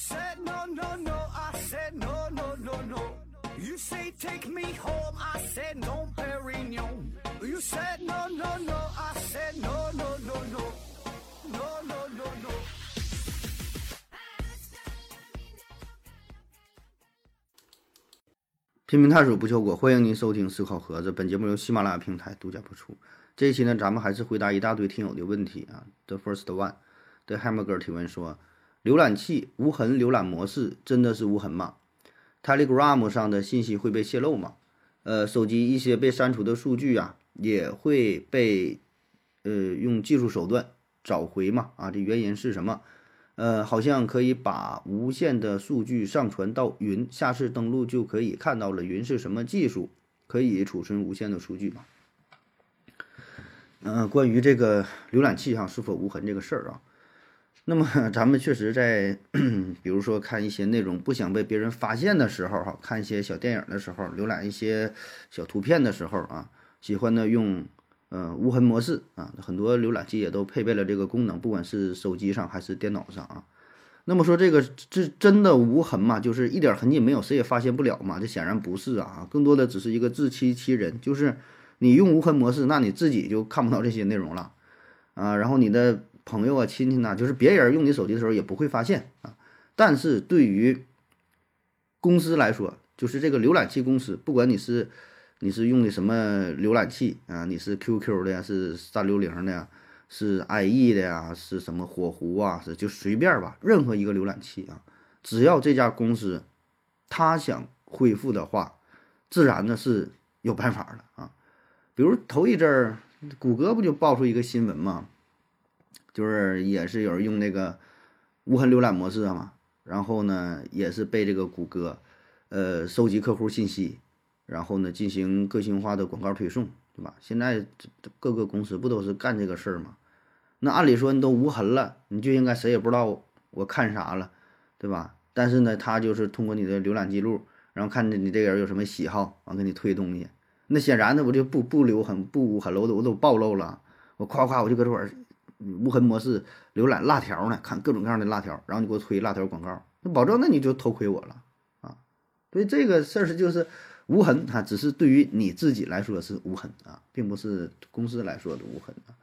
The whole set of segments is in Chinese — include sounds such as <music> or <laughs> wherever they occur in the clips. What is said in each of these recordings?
said no, no, no. I said no, no, no, no. You say take me home. I said no, Perignon. You said no, no, no. I said no, no, no, no. No, no, no, no. 拼命探索不求果，欢迎您收听思考盒子。本节目由喜马拉雅平台独家播出。这一期呢，咱们还是回答一大堆听友的问题啊。The first one，的 Hamburger 提问说：浏览器无痕浏览模式真的是无痕吗？Telegram 上的信息会被泄露吗？呃，手机一些被删除的数据啊，也会被呃用技术手段找回吗？啊，这原因是什么？呃，好像可以把无限的数据上传到云，下次登录就可以看到了。云是什么技术？可以储存无限的数据吗？嗯、关于这个浏览器上是否无痕这个事儿啊，那么 <laughs> 咱们确实在，<clears throat> 比如说看一些内容不想被别人发现的时候哈，看一些小电影的时候，浏览一些小图片的时候啊，喜欢呢用呃无痕模式啊，很多浏览器也都配备了这个功能，不管是手机上还是电脑上啊。那么说这个这真的无痕吗？就是一点痕迹没有，谁也发现不了嘛？这显然不是啊，更多的只是一个自欺欺人，就是你用无痕模式，那你自己就看不到这些内容了啊。然后你的朋友啊、亲戚呐、就是别人用你手机的时候也不会发现啊。但是对于公司来说，就是这个浏览器公司，不管你是你是用的什么浏览器啊，你是 QQ 的呀，是三六零的呀，是 IE 的呀，是什么火狐啊，是就随便吧，任何一个浏览器啊，只要这家公司他想恢复的话，自然呢是有办法的啊。比如头一阵儿，谷歌不就爆出一个新闻嘛，就是也是有人用那个无痕浏览模式嘛，然后呢也是被这个谷歌呃收集客户信息，然后呢进行个性化的广告推送，对吧？现在各个公司不都是干这个事儿吗？那按理说你都无痕了，你就应该谁也不知道我看啥了，对吧？但是呢，他就是通过你的浏览记录，然后看着你这个人有什么喜好，完给你推东西。那显然的我就不不留痕不无痕了，我都我都暴露了，我夸夸我就搁这会儿无痕模式浏览辣条呢，看各种各样的辣条，然后你给我推辣条广告，那保证那你就偷窥我了啊！所以这个事儿是就是无痕啊，只是对于你自己来说是无痕啊，并不是公司来说的无痕啊。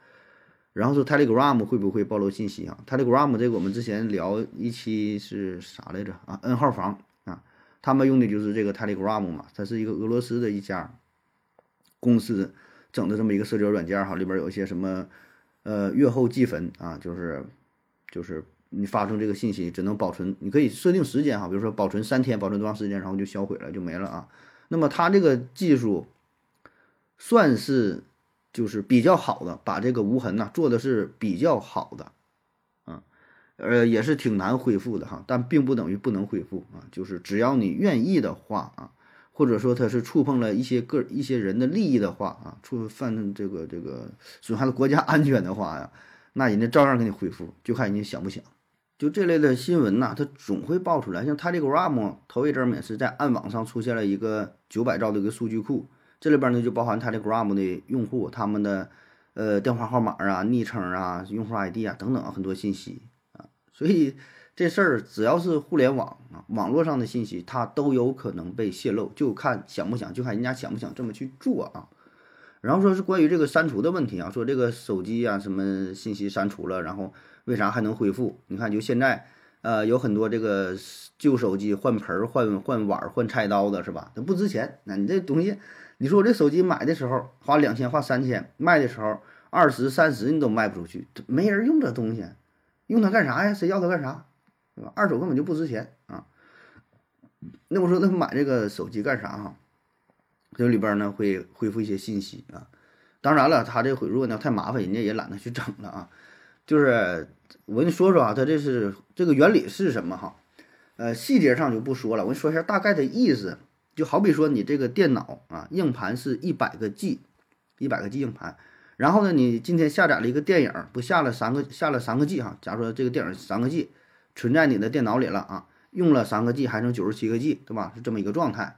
然后说 Telegram 会不会暴露信息啊？Telegram 这个我们之前聊一期是啥来着啊？N 号房啊，他们用的就是这个 Telegram 嘛，它是一个俄罗斯的一家公司整的这么一个社交软件哈，里边有一些什么呃阅后记分啊，就是就是你发送这个信息只能保存，你可以设定时间哈，比如说保存三天，保存多长时间，然后就销毁了就没了啊。那么它这个技术算是就是比较好的，把这个无痕呐、做的是比较好的，啊，呃也是挺难恢复的哈，但并不等于不能恢复啊，就是只要你愿意的话啊。或者说他是触碰了一些个一些人的利益的话啊，触犯这个这个损害了国家安全的话呀，那人家照样给你恢复，就看人家想不想。就这类的新闻呐，它总会爆出来。像 Telegram 头一阵儿也是在暗网上出现了一个九百兆的一个数据库，这里边呢就包含 Telegram 的用户他们的呃电话号码啊、昵称啊、用户 ID 啊等等很多信息啊，所以。这事儿只要是互联网啊，网络上的信息，它都有可能被泄露，就看想不想，就看人家想不想这么去做啊。然后说是关于这个删除的问题啊，说这个手机啊什么信息删除了，然后为啥还能恢复？你看就现在，呃，有很多这个旧手机换盆儿、换换碗、换菜刀的是吧？它不值钱。那你这东西，你说我这手机买的时候花两千、花三千，卖的时候二十、三十你都卖不出去，没人用这东西，用它干啥呀？谁要它干啥？对吧？二手根本就不值钱啊。那我说那买这个手机干啥哈？这里边呢会恢复一些信息啊。当然了，它这毁如果呢太麻烦，人家也懒得去整了啊。就是我跟你说说啊，它这是这个原理是什么哈？呃，细节上就不说了，我跟你说一下大概的意思。就好比说你这个电脑啊，硬盘是一百个 G，一百个 G 硬盘。然后呢，你今天下载了一个电影，不下了三个下了三个 G 哈。假如说这个电影三个 G。存在你的电脑里了啊，用了三个 G 还剩九十七个 G，对吧？是这么一个状态。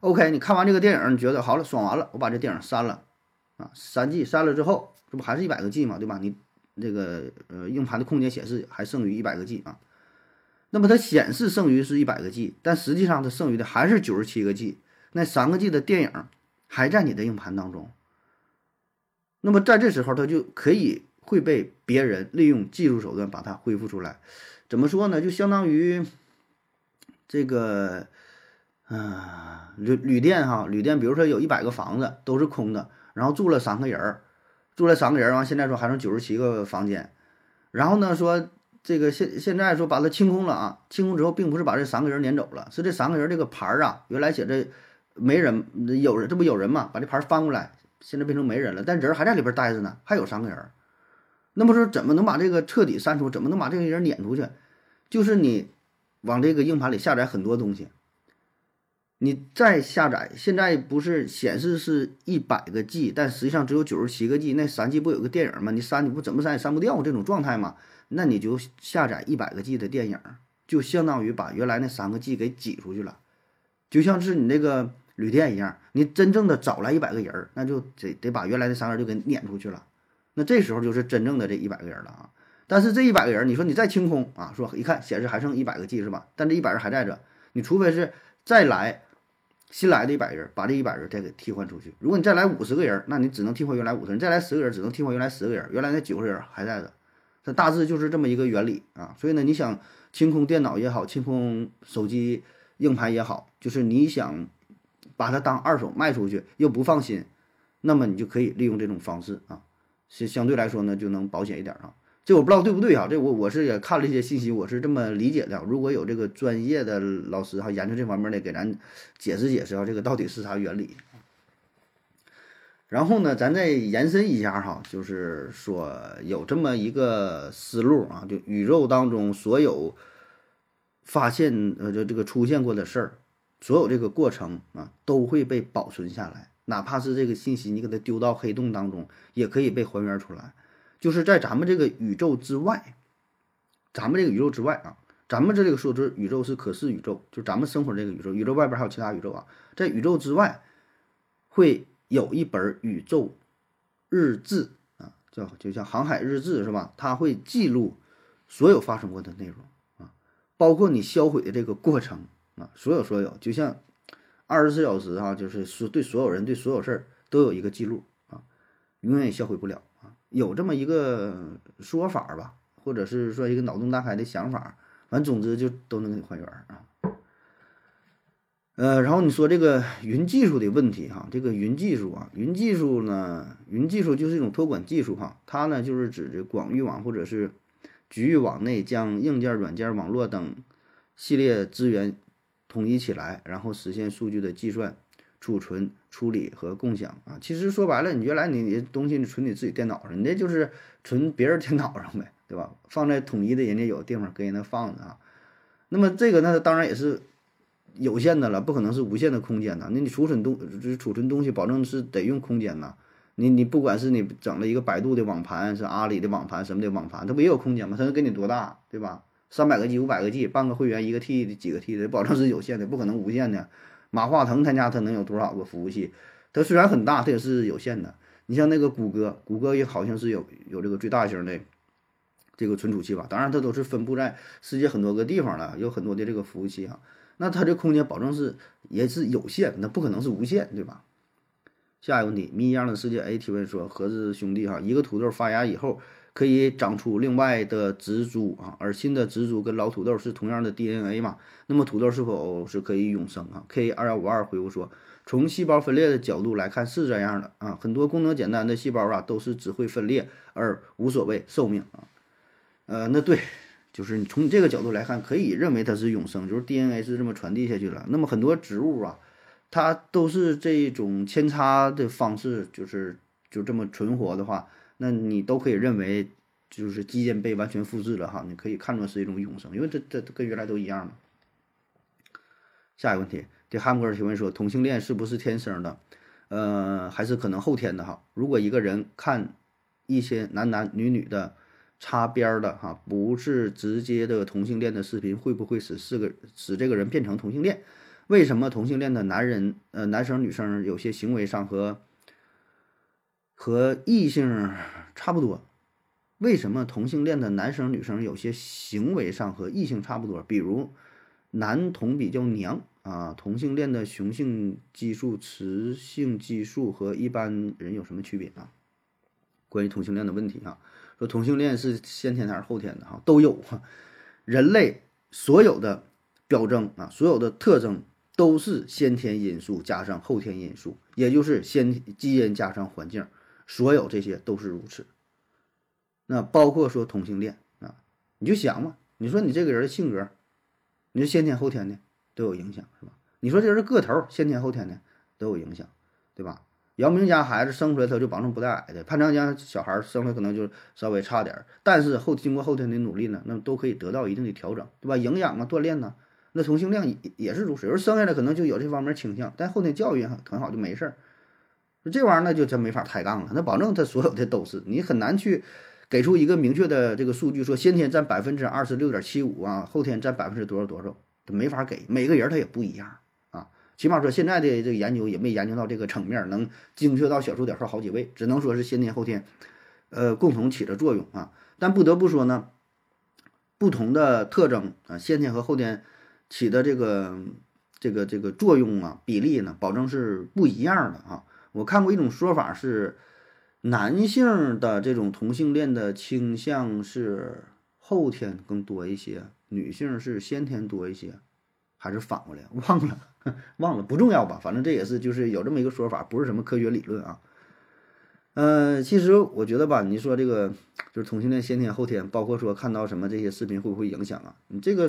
OK，你看完这个电影，你觉得好了，爽完了，我把这电影删了啊，三 G 删了之后，这不还是一百个 G 嘛，对吧？你这个呃硬盘的空间显示还剩余一百个 G 啊。那么它显示剩余是一百个 G，但实际上它剩余的还是九十七个 G，那三个 G 的电影还在你的硬盘当中。那么在这时候，它就可以会被别人利用技术手段把它恢复出来。怎么说呢？就相当于这个，嗯，旅旅店哈，旅店，比如说有一百个房子都是空的，然后住了三个人儿，住了三个人，完现在说还剩九十七个房间，然后呢说这个现现在说把它清空了啊，清空之后并不是把这三个人撵走了，是这三个人这个牌儿啊，原来写着没人，有人这不有人嘛，把这牌翻过来。现在变成没人了，但人还在里边待着呢，还有三个人。那么说，怎么能把这个彻底删除？怎么能把这个人撵出去？就是你往这个硬盘里下载很多东西，你再下载。现在不是显示是一百个 G，但实际上只有九十七个 G。那三 G 不有个电影吗？你删你不怎么删也删不掉这种状态吗？那你就下载一百个 G 的电影，就相当于把原来那三个 G 给挤出去了，就像是你那个。旅店一样，你真正的找来一百个人儿，那就得得把原来的三个人就给撵出去了。那这时候就是真正的这一百个人了啊！但是这一百个人，你说你再清空啊，说一看显示还剩一百个 G 是吧？但这一百人还在这，你除非是再来新来的一百人，把这一百人再给替换出去。如果你再来五十个人，那你只能替换原来五十人；再来十个人，只能替换原来十个人。原来那九个人还在的，这大致就是这么一个原理啊。所以呢，你想清空电脑也好，清空手机硬盘也好，就是你想。把它当二手卖出去又不放心，那么你就可以利用这种方式啊，相相对来说呢就能保险一点啊。这我不知道对不对啊？这我我是也看了一些信息，我是这么理解的。如果有这个专业的老师哈研究这方面的，给咱解释解释啊，这个到底是啥原理？然后呢，咱再延伸一下哈，就是说有这么一个思路啊，就宇宙当中所有发现呃就这个出现过的事儿。所有这个过程啊都会被保存下来，哪怕是这个信息你给它丢到黑洞当中，也可以被还原出来。就是在咱们这个宇宙之外，咱们这个宇宙之外啊，咱们这个说是宇宙是可视宇宙，就咱们生活这个宇宙，宇宙外边还有其他宇宙啊，在宇宙之外会有一本宇宙日志啊，叫就像航海日志是吧？它会记录所有发生过的内容啊，包括你销毁的这个过程。啊，所有所有，就像二十四小时哈，就是说对所有人对所有事儿都有一个记录啊，永远也销毁不了。有这么一个说法吧，或者是说一个脑洞大开的想法，反正总之就都能给你还原啊。呃，然后你说这个云技术的问题哈，这个云技术啊，云技术呢，云技术就是一种托管技术哈，它呢就是指这广域网或者是局域网内将硬件、软件、网络等系列资源。统一起来，然后实现数据的计算、储存、处理和共享啊。其实说白了，你原来你你东西你存你自己电脑上，你那就是存别人电脑上呗，对吧？放在统一的人家有的地方给人那放着啊。那么这个那当然也是有限的了，不可能是无限的空间呐。那你储存东就是储存东西，保证是得用空间呐。你你不管是你整了一个百度的网盘，是阿里的网盘什么的网盘，它不也有空间吗？它能给你多大，对吧？三百个 G、五百个 G，办个会员一个 T 几个 T 的，保证是有限的，不可能无限的。马化腾他家他能有多少个服务器？它虽然很大，它也是有限的。你像那个谷歌，谷歌也好像是有有这个最大型的这个存储器吧？当然，它都是分布在世界很多个地方了，有很多的这个服务器啊。那它这空间保证是也是有限，那不可能是无限，对吧？下一个问题，谜一样的世界 A 提问说：盒子兄弟哈，一个土豆发芽以后。可以长出另外的植株啊，而新的植株跟老土豆是同样的 DNA 嘛？那么土豆是否是可以永生啊？K 二幺五二回复说，从细胞分裂的角度来看是这样的啊，很多功能简单的细胞啊都是只会分裂而无所谓寿命啊。呃，那对，就是你从你这个角度来看，可以认为它是永生，就是 DNA 是这么传递下去了。那么很多植物啊，它都是这种扦插的方式，就是就这么存活的话。那你都可以认为，就是基因被完全复制了哈，你可以看作是一种永生，因为这这跟原来都一样嘛。下一个问题，对汉姆尔提问说，同性恋是不是天生的？呃，还是可能后天的哈？如果一个人看一些男男女女的擦边的哈，不是直接的同性恋的视频，会不会使是个使这个人变成同性恋？为什么同性恋的男人呃男生女生有些行为上和和异性差不多，为什么同性恋的男生女生有些行为上和异性差不多？比如男同比较娘啊，同性恋的雄性激素、雌性激素和一般人有什么区别啊？关于同性恋的问题啊，说同性恋是先天还是后天的哈，都有哈。人类所有的表征啊，所有的特征都是先天因素加上后天因素，也就是先基因加上环境，所有这些都是如此。那包括说同性恋啊，你就想嘛，你说你这个人的性格，你说先天后天的都有影响是吧？你说这人个头先天后天的都有影响，对吧？姚明家孩子生出来他就保证不带矮的，潘长江小孩生出来可能就稍微差点，但是后经过后天的努力呢，那都可以得到一定的调整，对吧？营养啊，锻炼呢，那同性恋也也是如此，有人生下来可能就有这方面倾向，但后天教育很好就没事儿。这玩意儿那就真没法抬杠了，那保证他所有的都是，你很难去给出一个明确的这个数据，说先天占百分之二十六点七五啊，后天占百分之多少多少，他没法给，每个人他也不一样啊。起码说，现在的这个研究也没研究到这个层面，能精确到小数点号好几位，只能说是先天后天，呃，共同起着作用啊。但不得不说呢，不同的特征啊，先天和后天起的这个这个这个作用啊，比例呢，保证是不一样的啊。我看过一种说法是，男性的这种同性恋的倾向是后天更多一些，女性是先天多一些。还是反过来，<laughs> 忘了，忘了不重要吧，反正这也是就是有这么一个说法，不是什么科学理论啊。嗯，其实我觉得吧，你说这个就是同性恋先天后天，包括说看到什么这些视频会不会影响啊？你这个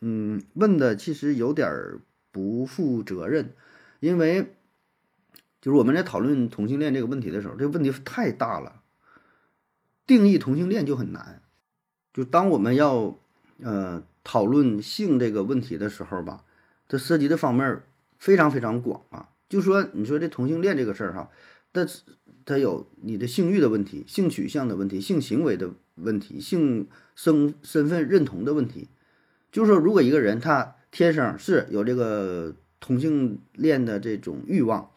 嗯问的其实有点儿不负责任，因为就是我们在讨论同性恋这个问题的时候，这个问题太大了，定义同性恋就很难。就当我们要呃。讨论性这个问题的时候吧，它涉及的方面非常非常广啊。就说你说这同性恋这个事儿哈，但是它有你的性欲的问题、性取向的问题、性行为的问题、性身身份认同的问题。就是说，如果一个人他天生是有这个同性恋的这种欲望，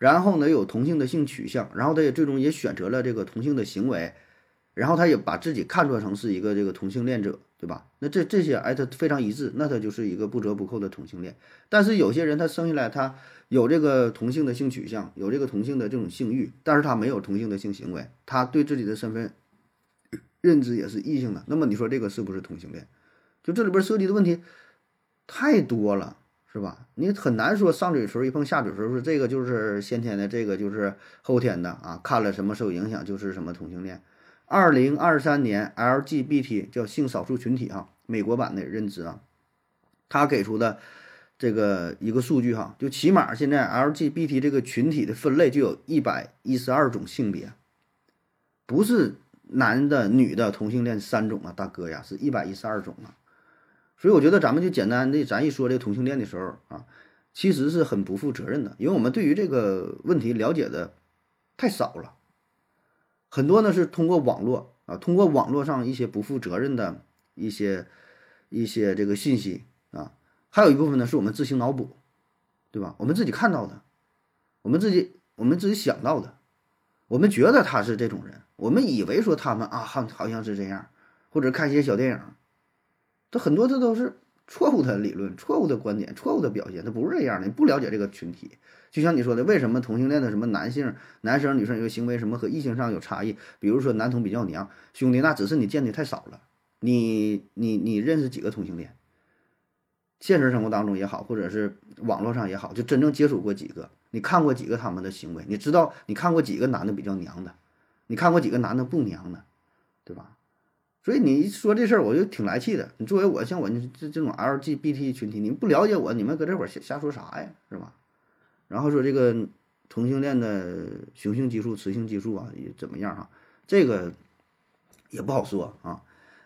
然后呢有同性的性取向，然后他也最终也选择了这个同性的行为，然后他也把自己看作成是一个这个同性恋者。对吧？那这这些哎，他非常一致，那他就是一个不折不扣的同性恋。但是有些人他生下来他有这个同性的性取向，有这个同性的这种性欲，但是他没有同性的性行为，他对自己的身份认知也是异性的。那么你说这个是不是同性恋？就这里边涉及的问题太多了，是吧？你很难说上嘴唇一碰下嘴唇说这个就是先天的，这个就是后天的啊。看了什么受影响就是什么同性恋。二零二三年 LGBT 叫性少数群体哈，美国版的认知啊，他给出的这个一个数据哈，就起码现在 LGBT 这个群体的分类就有一百一十二种性别，不是男的、女的同性恋三种啊，大哥呀，是一百一十二种啊。所以我觉得咱们就简单的咱一说这个同性恋的时候啊，其实是很不负责任的，因为我们对于这个问题了解的太少了。很多呢是通过网络啊，通过网络上一些不负责任的一些一些这个信息啊，还有一部分呢是我们自行脑补，对吧？我们自己看到的，我们自己我们自己想到的，我们觉得他是这种人，我们以为说他们啊好好像是这样，或者看一些小电影，这很多这都是错误的理论、错误的观点、错误的表现，他不是这样的，你不了解这个群体。就像你说的，为什么同性恋的什么男性、男生、女生有行为什么和异性上有差异？比如说男同比较娘，兄弟，那只是你见的太少了。你你你认识几个同性恋？现实生活当中也好，或者是网络上也好，就真正接触过几个？你看过几个他们的行为？你知道你看过几个男的比较娘的？你看过几个男的不娘的？对吧？所以你一说这事儿，我就挺来气的。你作为我像我这这种 LGBT 群体，你们不了解我，你们搁这会儿瞎瞎说啥呀？是吧？然后说这个同性恋的雄性激素、雌性激素啊，也怎么样哈？这个也不好说啊。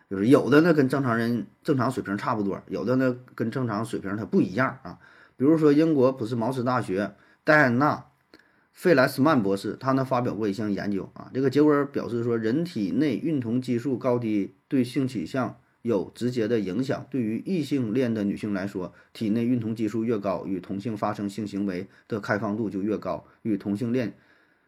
就是有的呢跟正常人正常水平差不多，有的呢跟正常水平它不一样啊。比如说英国普斯茅斯大学戴安娜·费莱斯曼博士，他呢发表过一项研究啊，这个结果表示说，人体内孕酮激素高低对性取向。有直接的影响。对于异性恋的女性来说，体内孕酮激素越高，与同性发生性行为的开放度就越高，与同性恋，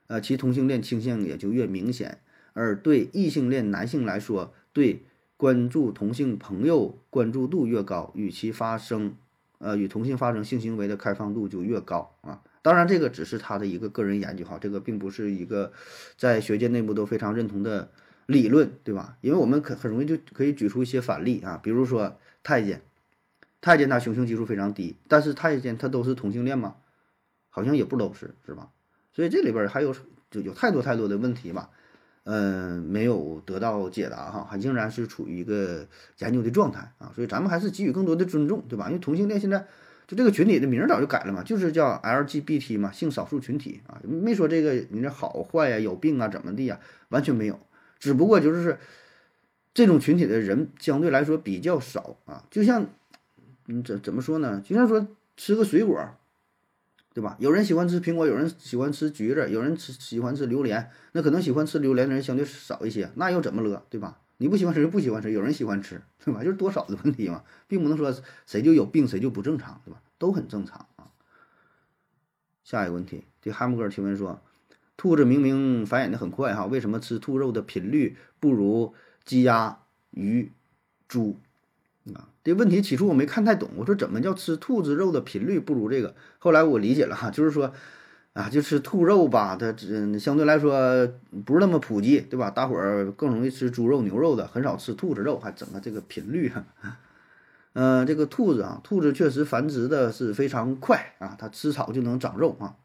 呃，其同性恋倾向也就越明显。而对异性恋男性来说，对关注同性朋友关注度越高，与其发生呃与同性发生性行为的开放度就越高啊。当然，这个只是他的一个个人研究哈，这个并不是一个在学界内部都非常认同的理论，对吧？因为我们可很容易就可以举出一些反例啊，比如说太监，太监他雄性激素非常低，但是太监他都是同性恋吗？好像也不都是，是吧？所以这里边还有就有太多太多的问题吧，嗯，没有得到解答哈，还仍然是处于一个研究的状态啊，所以咱们还是给予更多的尊重，对吧？因为同性恋现在。就这个群体的名儿早就改了嘛，就是叫 LGBT 嘛，性少数群体啊，没说这个你这好坏呀、有病啊、怎么地呀，完全没有，只不过就是这种群体的人相对来说比较少啊。就像嗯怎怎么说呢？就像说吃个水果，对吧？有人喜欢吃苹果，有人喜欢吃橘子，有人吃喜欢吃榴莲，那可能喜欢吃榴莲的人相对少一些，那又怎么了，对吧？你不喜欢吃就不喜欢吃，有人喜欢吃，对吧？就是多少的问题嘛，并不能说谁就有病谁就不正常，对吧？都很正常啊。下一个问题，这哈姆哥提问说：兔子明明繁衍的很快哈，为什么吃兔肉的频率不如鸡鸭鱼猪？啊，这问题起初我没看太懂，我说怎么叫吃兔子肉的频率不如这个？后来我理解了哈，就是说。啊，就吃兔肉吧，它嗯相对来说不是那么普及，对吧？大伙儿更容易吃猪肉、牛肉的，很少吃兔子肉，还整个这个频率哈。嗯，<laughs> 这个兔子啊，兔子确实繁殖的是非常快啊，它吃草就能长肉啊。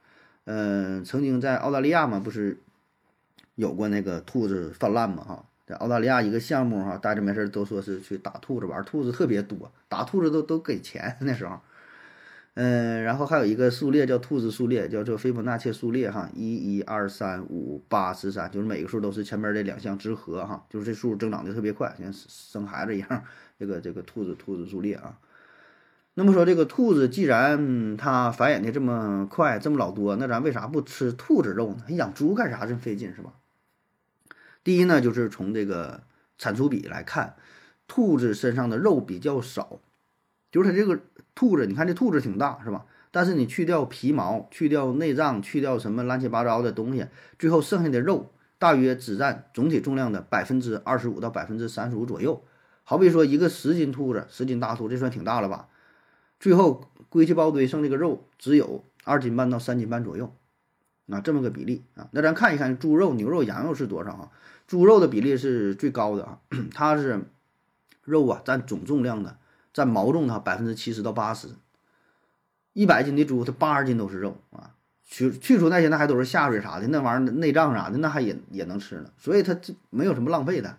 嗯，曾经在澳大利亚嘛，不是有过那个兔子泛滥嘛哈，在澳大利亚一个项目哈，大家没事都说是去打兔子玩，兔子特别多，打兔子都都给钱 <laughs> 那时候。嗯，然后还有一个数列叫兔子数列，叫做斐波那契数列哈，一、一、二、三、五、八、十三，就是每个数都是前面这两项之和哈，就是这数增长的特别快，像生孩子一样。这个这个兔子兔子数列啊，那么说这个兔子既然它繁衍的这么快，这么老多，那咱为啥不吃兔子肉呢？养猪干啥这么费劲是吧？第一呢，就是从这个产出比来看，兔子身上的肉比较少，就是它这个。兔子，你看这兔子挺大，是吧？但是你去掉皮毛，去掉内脏，去掉什么乱七八糟的东西，最后剩下的肉大约只占总体重量的百分之二十五到百分之三十五左右。好比说一个十斤兔子，十斤大兔，这算挺大了吧？最后归去包堆，剩这个肉只有二斤半到三斤半左右，啊，这么个比例啊。那咱看一看猪肉、牛肉、羊肉是多少啊？猪肉的比例是最高的啊，<clears throat> 它是肉啊占总重量的。占毛重的百分之七十到八十，一百斤的猪，它八十斤都是肉啊。去去除那些，那还都是下水啥的，那玩意儿内脏啥的，那还也也能吃呢。所以它这没有什么浪费的。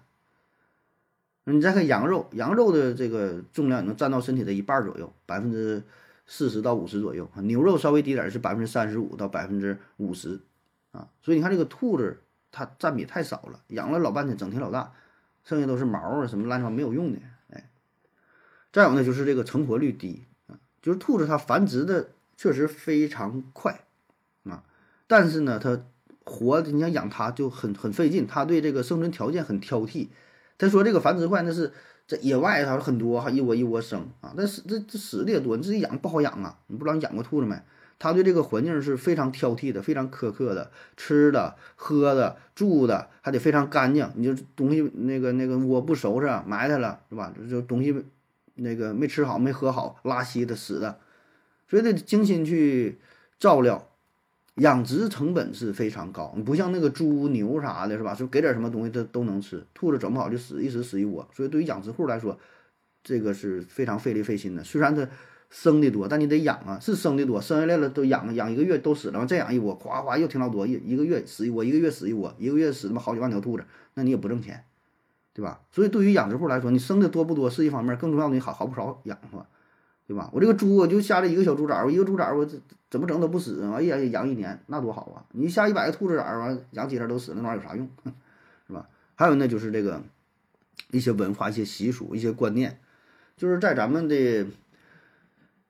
你再看羊肉，羊肉的这个重量能占到身体的一半左右，百分之四十到五十左右。牛肉稍微低点是百分之三十五到百分之五十啊。所以你看这个兔子，它占比太少了，养了老半天，整体老大，剩下都是毛啊什么乱七八糟没有用的。再有呢，就是这个成活率低啊，就是兔子它繁殖的确实非常快啊，但是呢，它活你想养它就很很费劲，它对这个生存条件很挑剔。他说这个繁殖快，那是在野外它很多哈，一窝一窝生啊，但是这这死的也多，你自己养不好养啊。你不知道你养过兔子没？它对这个环境是非常挑剔的，非常苛刻的，吃的、喝的、住的还得非常干净。你就东西那个那个窝不收拾，埋汰了是吧？就东西。那个没吃好，没喝好，拉稀的死的，所以得精心去照料，养殖成本是非常高。你不像那个猪牛啥的，是吧？说给点什么东西它都能吃，兔子整不好就死一死死一窝。所以对于养殖户来说，这个是非常费力费心的。虽然它生的多，但你得养啊，是生的多，生下来了都养养一个月都死了，再养一窝，咵咵又挺老多，一一个月死一窝，一个月死一窝，一个月死他妈好几万条兔子，那你也不挣钱。对吧？所以对于养殖户来说，你生的多不多是一方面，更重要的你好好不少养活，对吧？我这个猪我就下了一个小猪崽，我一个猪崽我怎么整都不死，哎呀养一年那多好啊！你下一百个兔子崽完养几天都死，那玩意儿有啥用？<laughs> 是吧？还有呢，就是这个一些文化、一些习俗、一些观念，就是在咱们的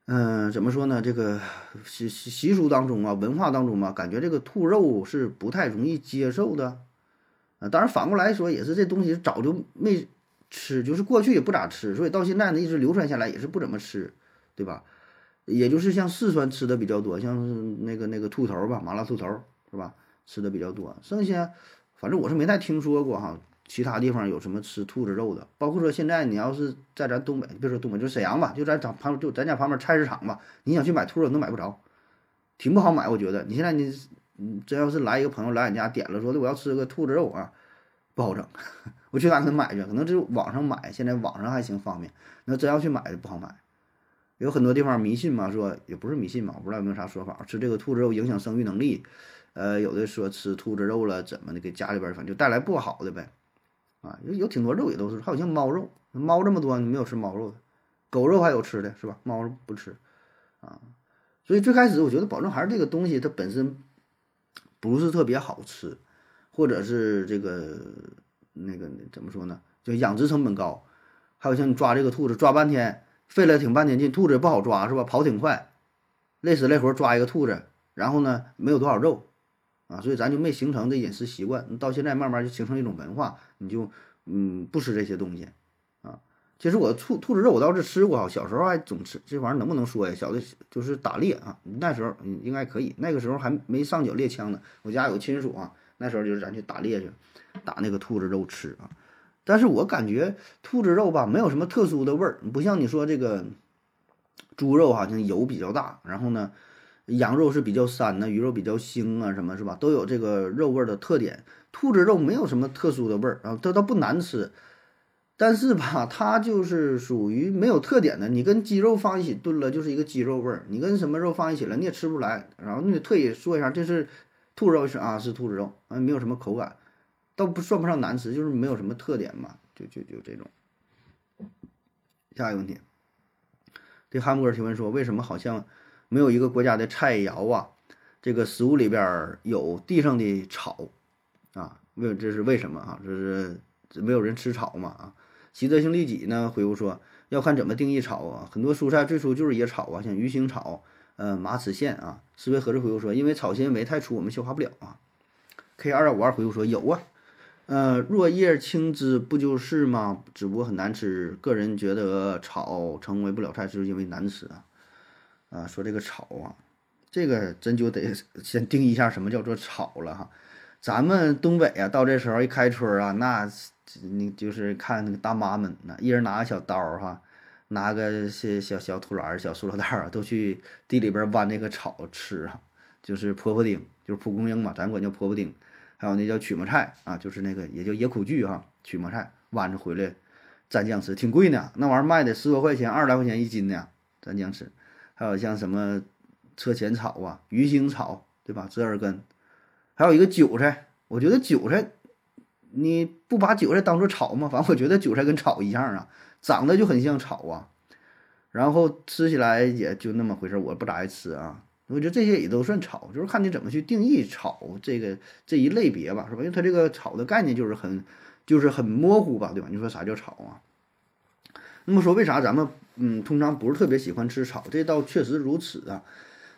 嗯怎么说呢？这个习习习俗当中啊，文化当中嘛，感觉这个兔肉是不太容易接受的。当然，反过来说也是，这东西早就没吃，就是过去也不咋吃，所以到现在呢，一直流传下来也是不怎么吃，对吧？也就是像四川吃的比较多，像那个那个兔头吧，麻辣兔头是吧？吃的比较多，剩下反正我是没太听说过哈，其他地方有什么吃兔子肉的。包括说现在你要是在咱东北，别说东北，就沈阳吧，就在咱旁就咱家旁边菜市场吧，你想去买兔肉都买不着，挺不好买。我觉得你现在你嗯，真要是来一个朋友来俺家点了，说的我要吃个兔子肉啊，不好整。<laughs> 我去哪能买去？可能只有网上买，现在网上还行方便。那真要去买就不好买，有很多地方迷信嘛，说也不是迷信嘛，我不知道有没有啥说法，吃这个兔子肉影响生育能力。呃，有的说吃兔子肉了怎么的，给家里边反正就带来不好的呗。啊，有有挺多肉也都是，还有像猫肉，猫这么多，你没有吃猫肉的，狗肉还有吃的是吧？猫不吃啊。所以最开始我觉得，保证还是这个东西它本身不是特别好吃，或者是这个。那个怎么说呢？就养殖成本高，还有像你抓这个兔子，抓半天，费了挺半天劲，兔子也不好抓，是吧？跑挺快，累死累活抓一个兔子，然后呢，没有多少肉，啊，所以咱就没形成这饮食习惯。到现在慢慢就形成一种文化，你就嗯不吃这些东西，其实我兔兔子肉我倒是吃过，小时候还总吃这玩意儿，能不能说呀？小的就是打猎啊，那时候应该可以，那个时候还没上缴猎枪呢。我家有亲属啊，那时候就是咱去打猎去。打那个兔子肉吃啊，但是我感觉兔子肉吧，没有什么特殊的味儿，不像你说这个猪肉哈，像油比较大，然后呢，羊肉是比较膻的，鱼肉比较腥啊，什么是吧，都有这个肉味的特点。兔子肉没有什么特殊的味儿啊，它倒不难吃，但是吧，它就是属于没有特点的。你跟鸡肉放一起炖了，就是一个鸡肉味儿；你跟什么肉放一起了，你也吃不出来。然后你得特意说一下，这是兔肉是啊，是兔子肉啊，没有什么口感。倒不算不上难吃，就是没有什么特点嘛，就就就这种。下一个问题，对汉姆哥提问说，为什么好像没有一个国家的菜肴啊，这个食物里边有地上的草啊？为这是为什么啊？这是没有人吃草嘛？啊？习德性利己呢回复说，要看怎么定义草啊。很多蔬菜最初就是野草啊，像鱼腥草、呃马齿苋啊。思维盒子回复说，因为草纤维太粗，我们消化不了啊。K 二幺五二回复说，有啊。呃，若叶青枝不就是吗？只不过很难吃。个人觉得草成为不了菜，就是因为难吃啊。啊，说这个草啊，这个真就得先定义一下什么叫做草了哈。咱们东北啊，到这时候一开春啊，那你就是看那个大妈们，那一人拿个小刀哈，拿个小小小土篮、小塑料袋儿，都去地里边挖那个草吃啊，就是婆婆丁，就是蒲公英嘛，咱管叫婆婆丁。还有那叫曲麻菜啊，就是那个也叫野苦苣哈，曲麻菜剜着回来蘸酱吃，挺贵呢，那玩意儿卖的十多块钱，二十来块钱一斤呢，蘸酱吃。还有像什么车前草啊、鱼腥草，对吧？折耳根，还有一个韭菜，我觉得韭菜你不把韭菜当做草吗？反正我觉得韭菜跟草一样啊，长得就很像草啊，然后吃起来也就那么回事，我不咋爱吃啊。我觉得这些也都算草，就是看你怎么去定义草这个这一类别吧，是吧？因为它这个草的概念就是很，就是很模糊吧，对吧？你说啥叫草啊？那么说为啥咱们嗯通常不是特别喜欢吃草？这倒确实如此啊。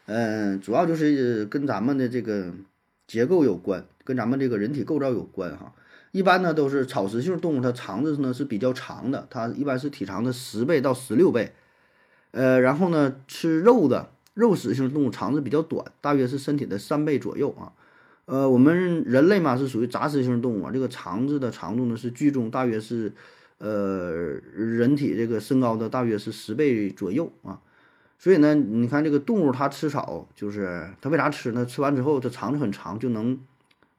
嗯，主要就是跟咱们的这个结构有关，跟咱们这个人体构造有关哈。一般呢都是草食性动物，它肠子呢是比较长的，它一般是体长的十倍到十六倍。呃，然后呢吃肉的。肉食性动物肠子比较短，大约是身体的三倍左右啊。呃，我们人类嘛是属于杂食性动物啊，这个肠子的长度呢是居中，大约是呃人体这个身高的大约是十倍左右啊。所以呢，你看这个动物它吃草，就是它为啥吃呢？吃完之后它肠子很长，就能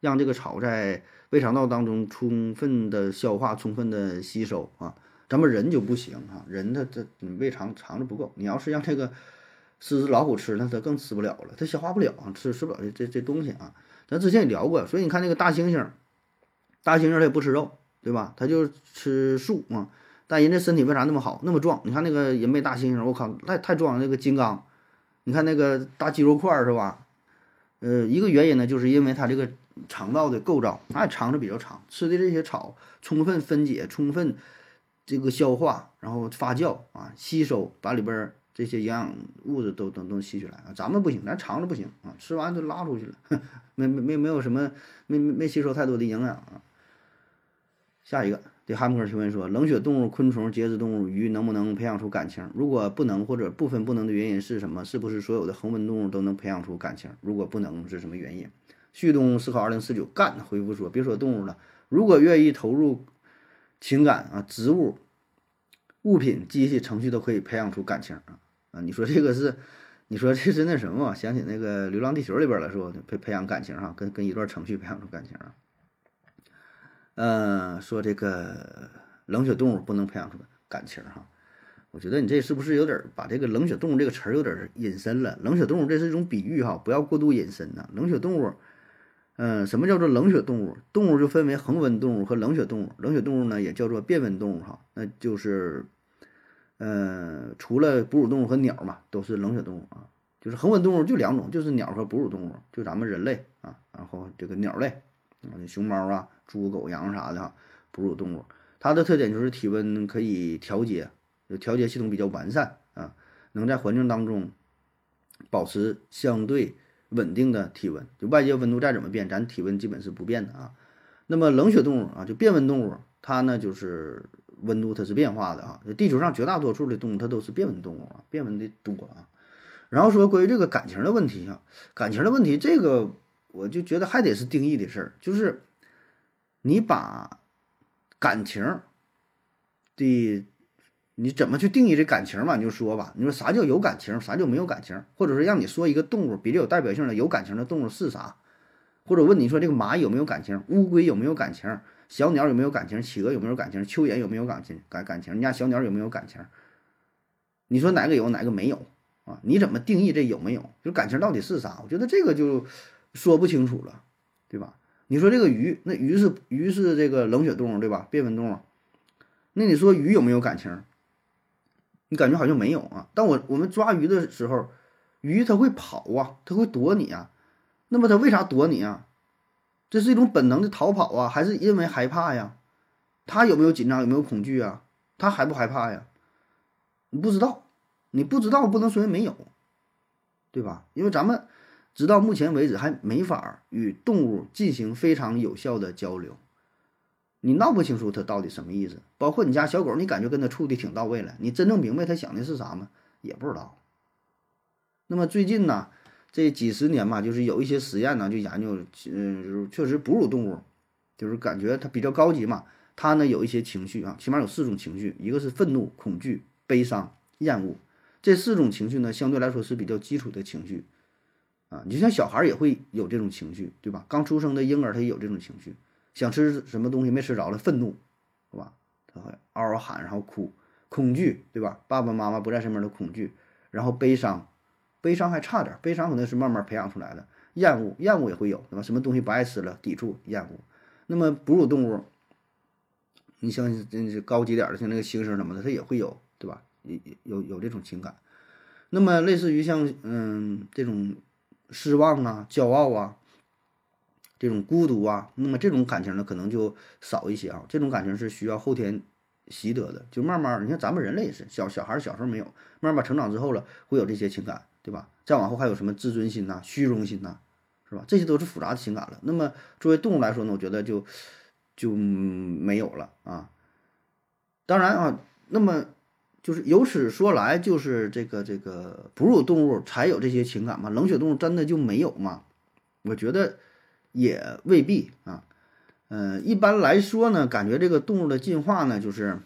让这个草在胃肠道当中充分的消化、充分的吸收啊。咱们人就不行啊，人他这胃肠肠子不够，你要是让这个。狮子老虎吃，那它更吃不了了，它消化不了，吃吃不了这这这东西啊。咱之前也聊过，所以你看那个大猩猩，大猩猩它也不吃肉，对吧？它就吃素啊。但人家身体为啥那么好，那么壮？你看那个人背大猩猩，我靠，太太壮了。那个金刚，你看那个大肌肉块是吧？呃，一个原因呢，就是因为它这个肠道的构造，它肠子比较长，吃的这些草充分分解、充分这个消化，然后发酵啊，吸收，把里边。这些营养物质都都都吸取来啊，咱们不行，咱肠子不行啊，吃完就拉出去了，<laughs> 没没没没有什么，没没没吸收太多的营养啊。下一个，对哈姆克提问说，冷血动物、昆虫、节肢动物、鱼能不能培养出感情？如果不能或者部分不能的原因是什么？是不是所有的恒温动物都能培养出感情？如果不能是什么原因？旭东思考二零四九干回复说：“别说动物了，如果愿意投入情感啊，植物、物品、机器、程序都可以培养出感情啊啊！你说这个是，你说这是那什么？想起那个《流浪地球》里边来，说培培养感情哈，跟跟一段程序培养出感情啊。嗯，说这个冷血动物不能培养出感情哈。”我觉得你这是不是有点把这个冷血动物这个词儿有点引申了？冷血动物这是一种比喻哈，不要过度引申呐。冷血动物，嗯，什么叫做冷血动物？动物就分为恒温动物和冷血动物。冷血动物呢也叫做变温动物哈，那就是，嗯，除了哺乳动物和鸟嘛，都是冷血动物啊。就是恒温动物就两种，就是鸟和哺乳动物，就咱们人类啊，然后这个鸟类啊，熊猫啊、猪狗羊啥的哈，哺乳动物，它的特点就是体温可以调节。就调节系统比较完善啊，能在环境当中保持相对稳定的体温。就外界温度再怎么变，咱体温基本是不变的啊。那么冷血动物啊，就变温动物，它呢就是温度它是变化的啊。地球上绝大多数的动物它都是变温动物啊，变温的多啊。然后说关于这个感情的问题啊，感情的问题，这个我就觉得还得是定义的事儿，就是你把感情的。你怎么去定义这感情嘛？你就说吧。你说啥叫有感情，啥叫没有感情？或者是让你说一个动物比较有代表性的有感情的动物是啥？或者问你说这个蚂蚁有没有感情？乌龟有没有感情？小鸟有没有感情？企鹅有没有感情？蚯蚓有没有感情？感感情？你家小鸟有没有感情？你说哪个有，哪个没有啊？你怎么定义这有没有？就感情到底是啥？我觉得这个就说不清楚了，对吧？你说这个鱼，那鱼是鱼是这个冷血动物，对吧？变温动物，那你说鱼有没有感情？你感觉好像没有啊？但我我们抓鱼的时候，鱼它会跑啊，它会躲你啊。那么它为啥躲你啊？这是一种本能的逃跑啊，还是因为害怕呀？它有没有紧张？有没有恐惧啊？它害不害怕呀？你不知道，你不知道不能说没有，对吧？因为咱们直到目前为止还没法与动物进行非常有效的交流。你闹不清楚它到底什么意思，包括你家小狗，你感觉跟它处的挺到位了，你真正明白它想的是啥吗？也不知道。那么最近呢，这几十年吧，就是有一些实验呢，就研究，嗯，确实哺乳动物，就是感觉它比较高级嘛，它呢有一些情绪啊，起码有四种情绪，一个是愤怒、恐惧、悲伤、厌恶，这四种情绪呢，相对来说是比较基础的情绪，啊，你就像小孩也会有这种情绪，对吧？刚出生的婴儿他也有这种情绪。想吃什么东西没吃着了，愤怒，是吧？他会嗷嗷喊，然后哭，恐惧，对吧？爸爸妈妈不在身边的恐惧，然后悲伤，悲伤还差点，悲伤可能是慢慢培养出来的。厌恶，厌恶也会有，对吧？什么东西不爱吃了，抵触，厌恶。那么哺乳动物，你像这高级点的，像那个猩猩什么的，它也会有，对吧？有有有这种情感。那么类似于像嗯这种失望啊、骄傲啊。这种孤独啊，那么这种感情呢，可能就少一些啊。这种感情是需要后天习得的，就慢慢，你看咱们人类也是，小小孩小时候没有，慢慢成长之后了，会有这些情感，对吧？再往后还有什么自尊心呐、虚荣心呐，是吧？这些都是复杂的情感了。那么作为动物来说呢，我觉得就就没有了啊。当然啊，那么就是由此说来，就是这个这个哺乳动物才有这些情感嘛？冷血动物真的就没有嘛？我觉得。也未必啊，嗯，一般来说呢，感觉这个动物的进化呢，就是，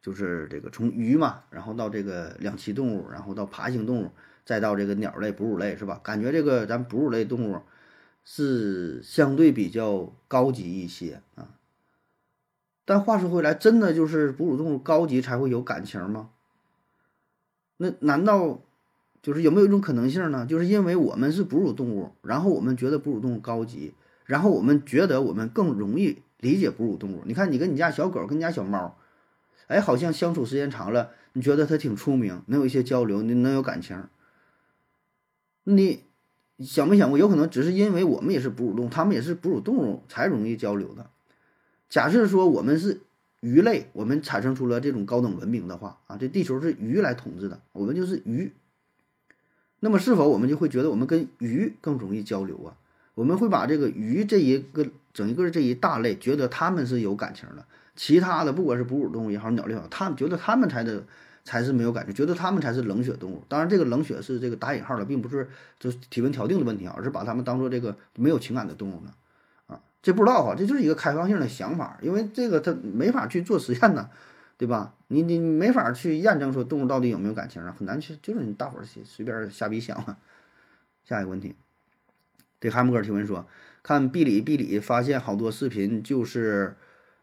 就是这个从鱼嘛，然后到这个两栖动物，然后到爬行动物，再到这个鸟类、哺乳类，是吧？感觉这个咱哺乳类动物是相对比较高级一些啊。但话说回来，真的就是哺乳动物高级才会有感情吗？那难道？就是有没有一种可能性呢？就是因为我们是哺乳动物，然后我们觉得哺乳动物高级，然后我们觉得我们更容易理解哺乳动物。你看，你跟你家小狗、跟你家小猫，哎，好像相处时间长了，你觉得它挺出名，能有一些交流，你能有感情。你想没想过，有可能只是因为我们也是哺乳动物，它们也是哺乳动物，才容易交流的。假设说我们是鱼类，我们产生出了这种高等文明的话啊，这地球是鱼来统治的，我们就是鱼。那么是否我们就会觉得我们跟鱼更容易交流啊？我们会把这个鱼这一个整一个这一大类，觉得它们是有感情的，其他的不管是哺乳动物也好，鸟类也好，他们觉得他们才的才是没有感觉，觉得他们才是冷血动物。当然，这个冷血是这个打引号的，并不是就是体温调定的问题啊，而是把他们当做这个没有情感的动物呢。啊，这不知道啊，这就是一个开放性的想法，因为这个他没法去做实验呢，对吧？你你没法去验证说动物到底有没有感情啊，很难去，就是你大伙儿随随便瞎逼想嘛。下一个问题，对汉姆哥提问说，看哔哩哔哩发现好多视频就是。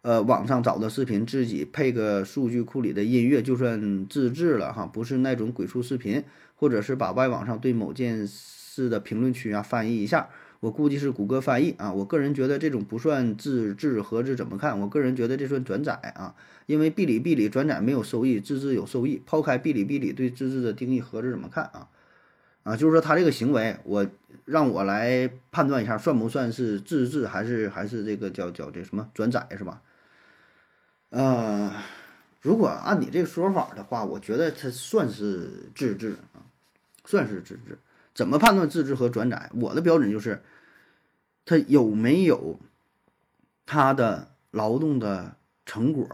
呃，网上找的视频，自己配个数据库里的音乐就算自制了哈，不是那种鬼畜视频，或者是把外网上对某件事的评论区啊翻译一下，我估计是谷歌翻译啊。我个人觉得这种不算自制，何止怎么看？我个人觉得这算转载啊，因为哔哩哔哩转载没有收益，自制有收益。抛开哔哩哔哩对自制的定义，何止怎么看啊？啊，就是说他这个行为，我让我来判断一下，算不算是自制，还是还是这个叫叫这什么转载是吧？呃，如果按你这个说法的话，我觉得它算是自制啊，算是自制。怎么判断自制和转载？我的标准就是，他有没有他的劳动的成果，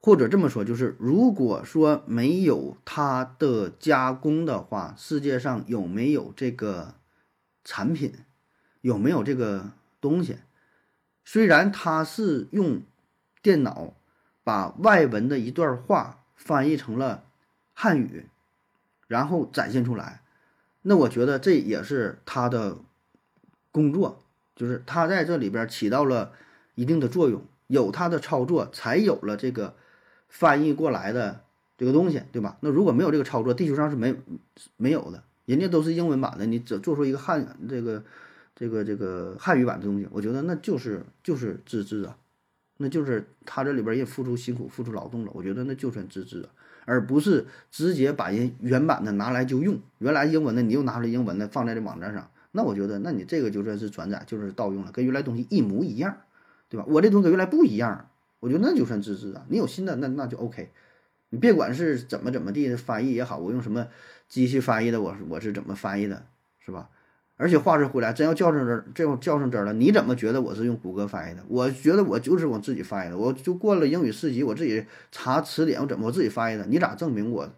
或者这么说，就是如果说没有他的加工的话，世界上有没有这个产品，有没有这个东西？虽然他是用。电脑把外文的一段话翻译成了汉语，然后展现出来，那我觉得这也是他的工作，就是他在这里边起到了一定的作用，有他的操作，才有了这个翻译过来的这个东西，对吧？那如果没有这个操作，地球上是没没有的，人家都是英文版的，你只做出一个汉这个这个这个汉语版的东西，我觉得那就是就是自制啊。那就是他这里边也付出辛苦、付出劳动了，我觉得那就算自制啊，而不是直接把人原版的拿来就用。原来英文的你又拿出来英文的放在这网站上，那我觉得，那你这个就算是转载，就是盗用了，跟原来东西一模一样，对吧？我这东西跟原来不一样，我觉得那就算自制啊。你有新的，那那就 OK。你别管是怎么怎么地的翻译也好，我用什么机器翻译的，我我是怎么翻译的，是吧？而且话说回来，真要较上真，这要较上真了，你怎么觉得我是用谷歌翻译的？我觉得我就是我自己翻译的，我就过了英语四级，我自己查词典，我怎么我自己翻译的？你咋证明我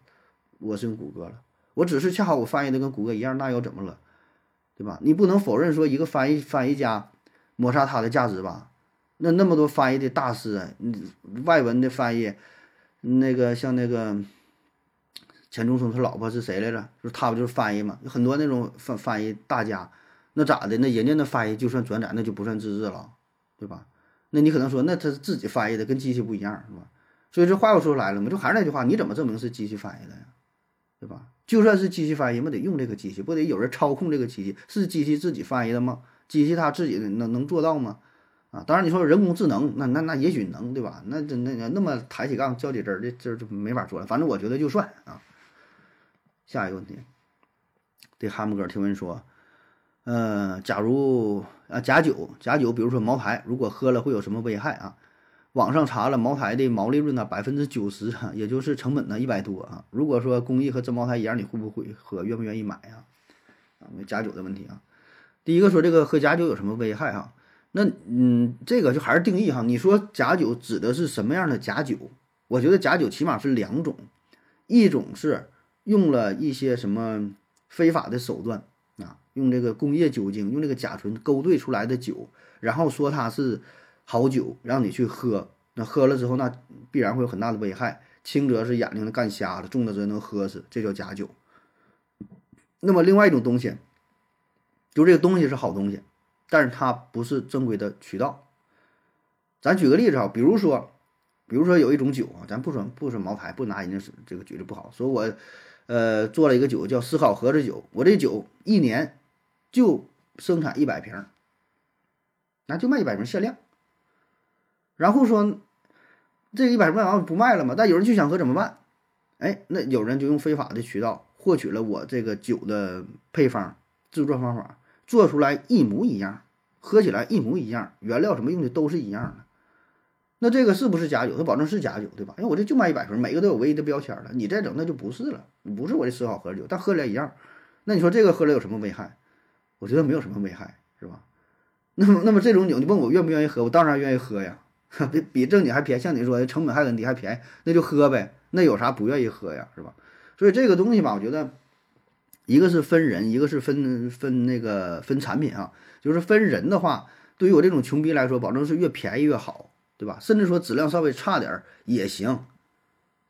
我是用谷歌了？我只是恰好我翻译的跟谷歌一样，那又怎么了？对吧？你不能否认说一个翻译翻译家抹杀他的价值吧？那那么多翻译的大师，你外文的翻译，那个像那个。钱钟书他老婆是谁来着？就他不就是翻译嘛？有很多那种翻翻译大家，那咋的？那人家那翻译就算转载，那就不算自制了，对吧？那你可能说，那他是自己翻译的，跟机器不一样，是吧？所以这话又说出来了嘛，就还是那句话，你怎么证明是机器翻译的呀？对吧？就算是机器翻译，不得用这个机器，不得有人操控这个机器？是机器自己翻译的吗？机器它自己能能做到吗？啊，当然你说人工智能，那那那也许能，对吧？那这那那么抬起杠较起真儿，这这就没法说了。反正我觉得就算啊。下一个问题，对哈姆哥提问说：“呃，假如啊假酒假酒，比如说茅台，如果喝了会有什么危害啊？网上查了，茅台的毛利润呢百分之九十，也就是成本呢一百多啊。如果说工艺和真茅台一样，你会不会喝？愿不愿意买呀？啊，假酒的问题啊。第一个说这个喝假酒有什么危害哈？那嗯，这个就还是定义哈。你说假酒指的是什么样的假酒？我觉得假酒起码是两种，一种是。用了一些什么非法的手段啊？用这个工业酒精，用这个甲醇勾兑出来的酒，然后说它是好酒，让你去喝。那喝了之后，那必然会有很大的危害，轻则是眼睛干瞎了，重的则能喝死，这叫假酒。那么另外一种东西，就这个东西是好东西，但是它不是正规的渠道。咱举个例子啊，比如说，比如说有一种酒啊，咱不说不说茅台，不拿人家这个举例不好，说我。呃，做了一个酒叫思考盒子酒，我这酒一年就生产一百瓶，那就卖一百瓶限量。然后说这一百瓶卖完不卖了嘛？但有人就想喝怎么办？哎，那有人就用非法的渠道获取了我这个酒的配方、制作方法，做出来一模一样，喝起来一模一样，原料什么用的都是一样的。那这个是不是假酒？它保证是假酒，对吧？因为我这就卖一百瓶，每个都有唯一的标签了。你再整，那就不是了，不是我这四好喝酒，但喝起来一样。那你说这个喝了有什么危害？我觉得没有什么危害，是吧？那么，那么这种酒，你问我愿不愿意喝？我当然愿意喝呀，<laughs> 比比正经还便宜。像你说的成本还很低，还便宜，那就喝呗。那有啥不愿意喝呀，是吧？所以这个东西吧，我觉得一个是分人，一个是分分那个分产品啊。就是分人的话，对于我这种穷逼来说，保证是越便宜越好，对吧？甚至说质量稍微差点也行。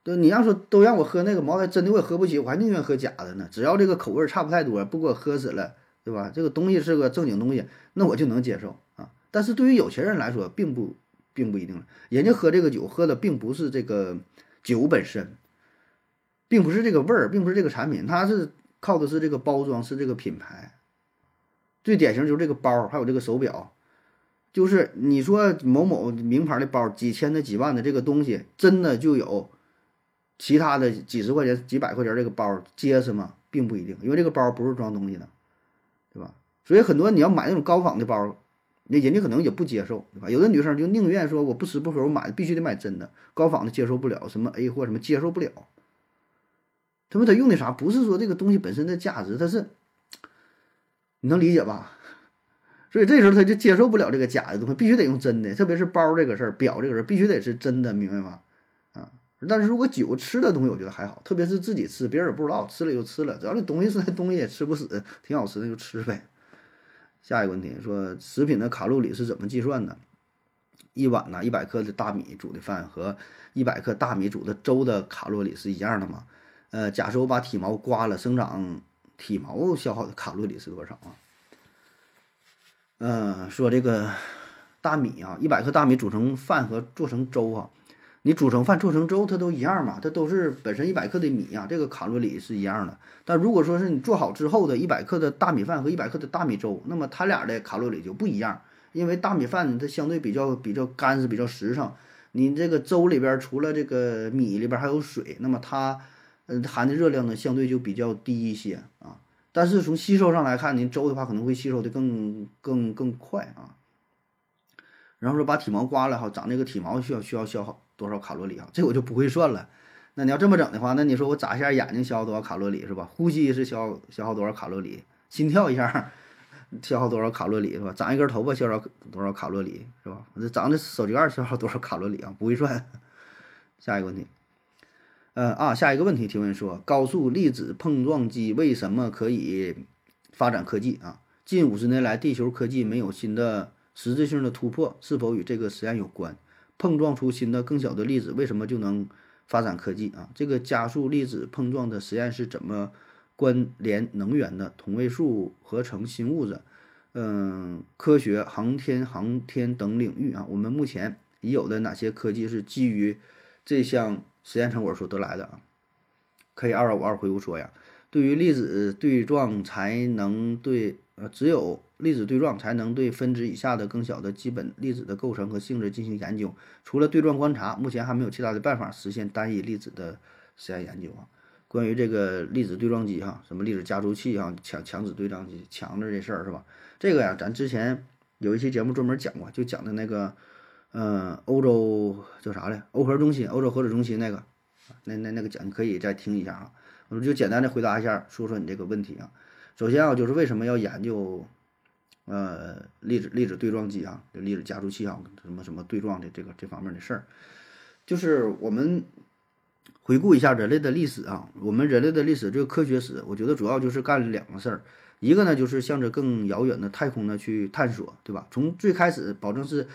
对，你要说都让我喝那个茅台，真的我也喝不起，我还宁愿喝假的呢。只要这个口味差不太多，不给我喝死了，对吧？这个东西是个正经东西，那我就能接受啊。但是对于有钱人来说，并不并不一定了。人家喝这个酒，喝的并不是这个酒本身，并不是这个味儿，并不是这个产品，它是靠的是这个包装，是这个品牌。最典型就是这个包，还有这个手表，就是你说某某名牌的包，几千的、几万的这个东西，真的就有其他的几十块钱、几百块钱这个包结实吗？并不一定，因为这个包不是装东西的，对吧？所以很多你要买那种高仿的包，那人家可能也不接受，对吧？有的女生就宁愿说我不吃不喝，我买必须得买真的，高仿的接受不了，什么 A 货什么接受不了。他们他用的啥？不是说这个东西本身的价值，他是。你能理解吧？所以这时候他就接受不了这个假的东西，必须得用真的。特别是包这个事儿，表这个事儿，必须得是真的，明白吗？啊！但是如果酒吃的东西，我觉得还好，特别是自己吃，别人也不知道，吃了就吃了，只要这东西是东西也吃不死，挺好吃的就吃呗。下一个问题说，食品的卡路里是怎么计算的？一碗呢，一百克的大米煮的饭和一百克大米煮的粥的卡路里是一样的吗？呃，假设我把体毛刮了，生长。体毛消耗的卡路里是多少啊？嗯，说这个大米啊，一百克大米煮成饭和做成粥啊，你煮成饭做成粥，它都一样嘛？它都是本身一百克的米啊，这个卡路里是一样的。但如果说是你做好之后的一百克的大米饭和一百克的大米粥，那么它俩的卡路里就不一样，因为大米饭它相对比较比较干实，比较实诚。你这个粥里边除了这个米里边还有水，那么它。嗯，含的热量呢相对就比较低一些啊，但是从吸收上来看，您粥的话可能会吸收的更更更快啊。然后说把体毛刮了哈，长那个体毛需要需要消耗多少卡路里啊？这我就不会算了。那你要这么整的话，那你说我眨一下眼睛消耗多少卡路里是吧？呼吸是消耗消耗多少卡路里？心跳一下 <laughs> 消耗多少卡路里是吧？长一根头发消耗多少卡路里是吧？这长的手机盖消耗多少卡路里啊？不会算。下一个问题。呃啊，下一个问题提问说，高速粒子碰撞机为什么可以发展科技啊？近五十年来，地球科技没有新的实质性的突破，是否与这个实验有关？碰撞出新的更小的粒子，为什么就能发展科技啊？这个加速粒子碰撞的实验是怎么关联能源的？同位素合成新物质，嗯，科学、航天、航天等领域啊，我们目前已有的哪些科技是基于这项？实验成果所得来的啊，K 二二五二回复说呀，对于粒子对撞才能对呃，只有粒子对撞才能对分子以下的更小的基本粒子的构成和性质进行研究。除了对撞观察，目前还没有其他的办法实现单一粒子的实验研究啊。关于这个粒子对撞机哈，什么粒子加速器哈，强强子对撞机，强子这事儿是吧？这个呀，咱之前有一期节目专门讲过，就讲的那个。嗯，欧洲叫啥来？欧核中心，欧洲核子中心那个，那那那个讲，你可以再听一下啊。我就简单的回答一下，说说你这个问题啊。首先啊，就是为什么要研究呃粒子粒子对撞机啊，粒子加速器啊，什么什么对撞的这个这方面的事儿，就是我们回顾一下人类的历史啊。我们人类的历史这个科学史，我觉得主要就是干了两个事儿，一个呢就是向着更遥远的太空呢去探索，对吧？从最开始保证是。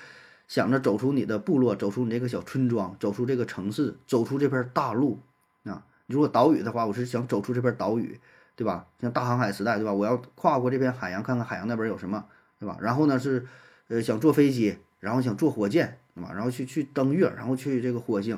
想着走出你的部落，走出你这个小村庄，走出这个城市，走出这片大陆啊！如果岛屿的话，我是想走出这片岛屿，对吧？像大航海时代，对吧？我要跨过这片海洋，看看海洋那边有什么，对吧？然后呢是，呃，想坐飞机，然后想坐火箭，对吧？然后去去登月，然后去这个火星。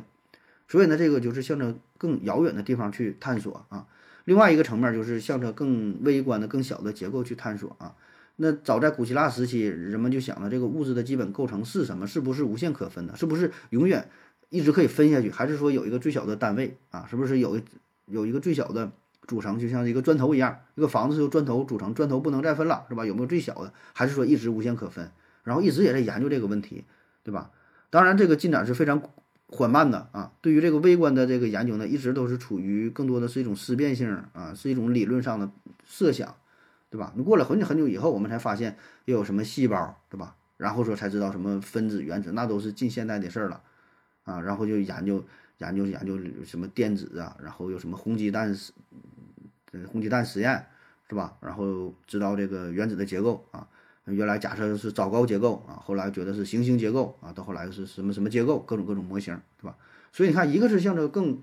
所以呢，这个就是向着更遥远的地方去探索啊。另外一个层面就是向着更微观的、更小的结构去探索啊。那早在古希腊时期，人们就想了这个物质的基本构成是什么？是不是无限可分的？是不是永远一直可以分下去？还是说有一个最小的单位啊？是不是有有一个最小的组成，就像一个砖头一样，一个房子是由砖头组成，砖头不能再分了，是吧？有没有最小的？还是说一直无限可分？然后一直也在研究这个问题，对吧？当然，这个进展是非常缓慢的啊。对于这个微观的这个研究呢，一直都是处于更多的是一种思辨性啊，是一种理论上的设想。对吧？你过了很久很久以后，我们才发现又有什么细胞，对吧？然后说才知道什么分子、原子，那都是近现代的事儿了，啊，然后就研究研究研究什么电子啊，然后有什么红鸡蛋实，红鸡蛋实验是吧？然后知道这个原子的结构啊，原来假设是枣糕结构啊，后来觉得是行星结构啊，到后来是什么什么结构，各种各种模型是吧？所以你看，一个是向着更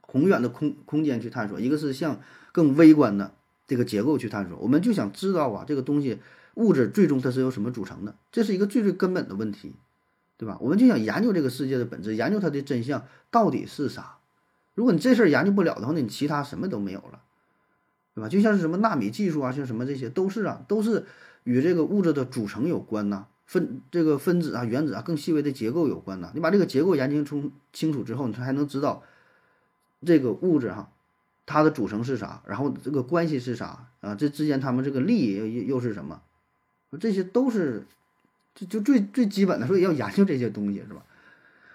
宏远的空空间去探索，一个是向更微观的这个结构去探索。我们就想知道啊，这个东西物质最终它是由什么组成的？这是一个最最根本的问题，对吧？我们就想研究这个世界的本质，研究它的真相到底是啥。如果你这事儿研究不了的话，那你其他什么都没有了，对吧？就像是什么纳米技术啊，像什么这些都是啊，都是与这个物质的组成有关呐。分这个分子啊、原子啊更细微的结构有关呐。你把这个结构研究出清楚之后，你才能知道这个物质哈，它的组成是啥，然后这个关系是啥啊？这之间它们这个力又又是什么？这些都是就就最最基本的，所以要研究这些东西是吧？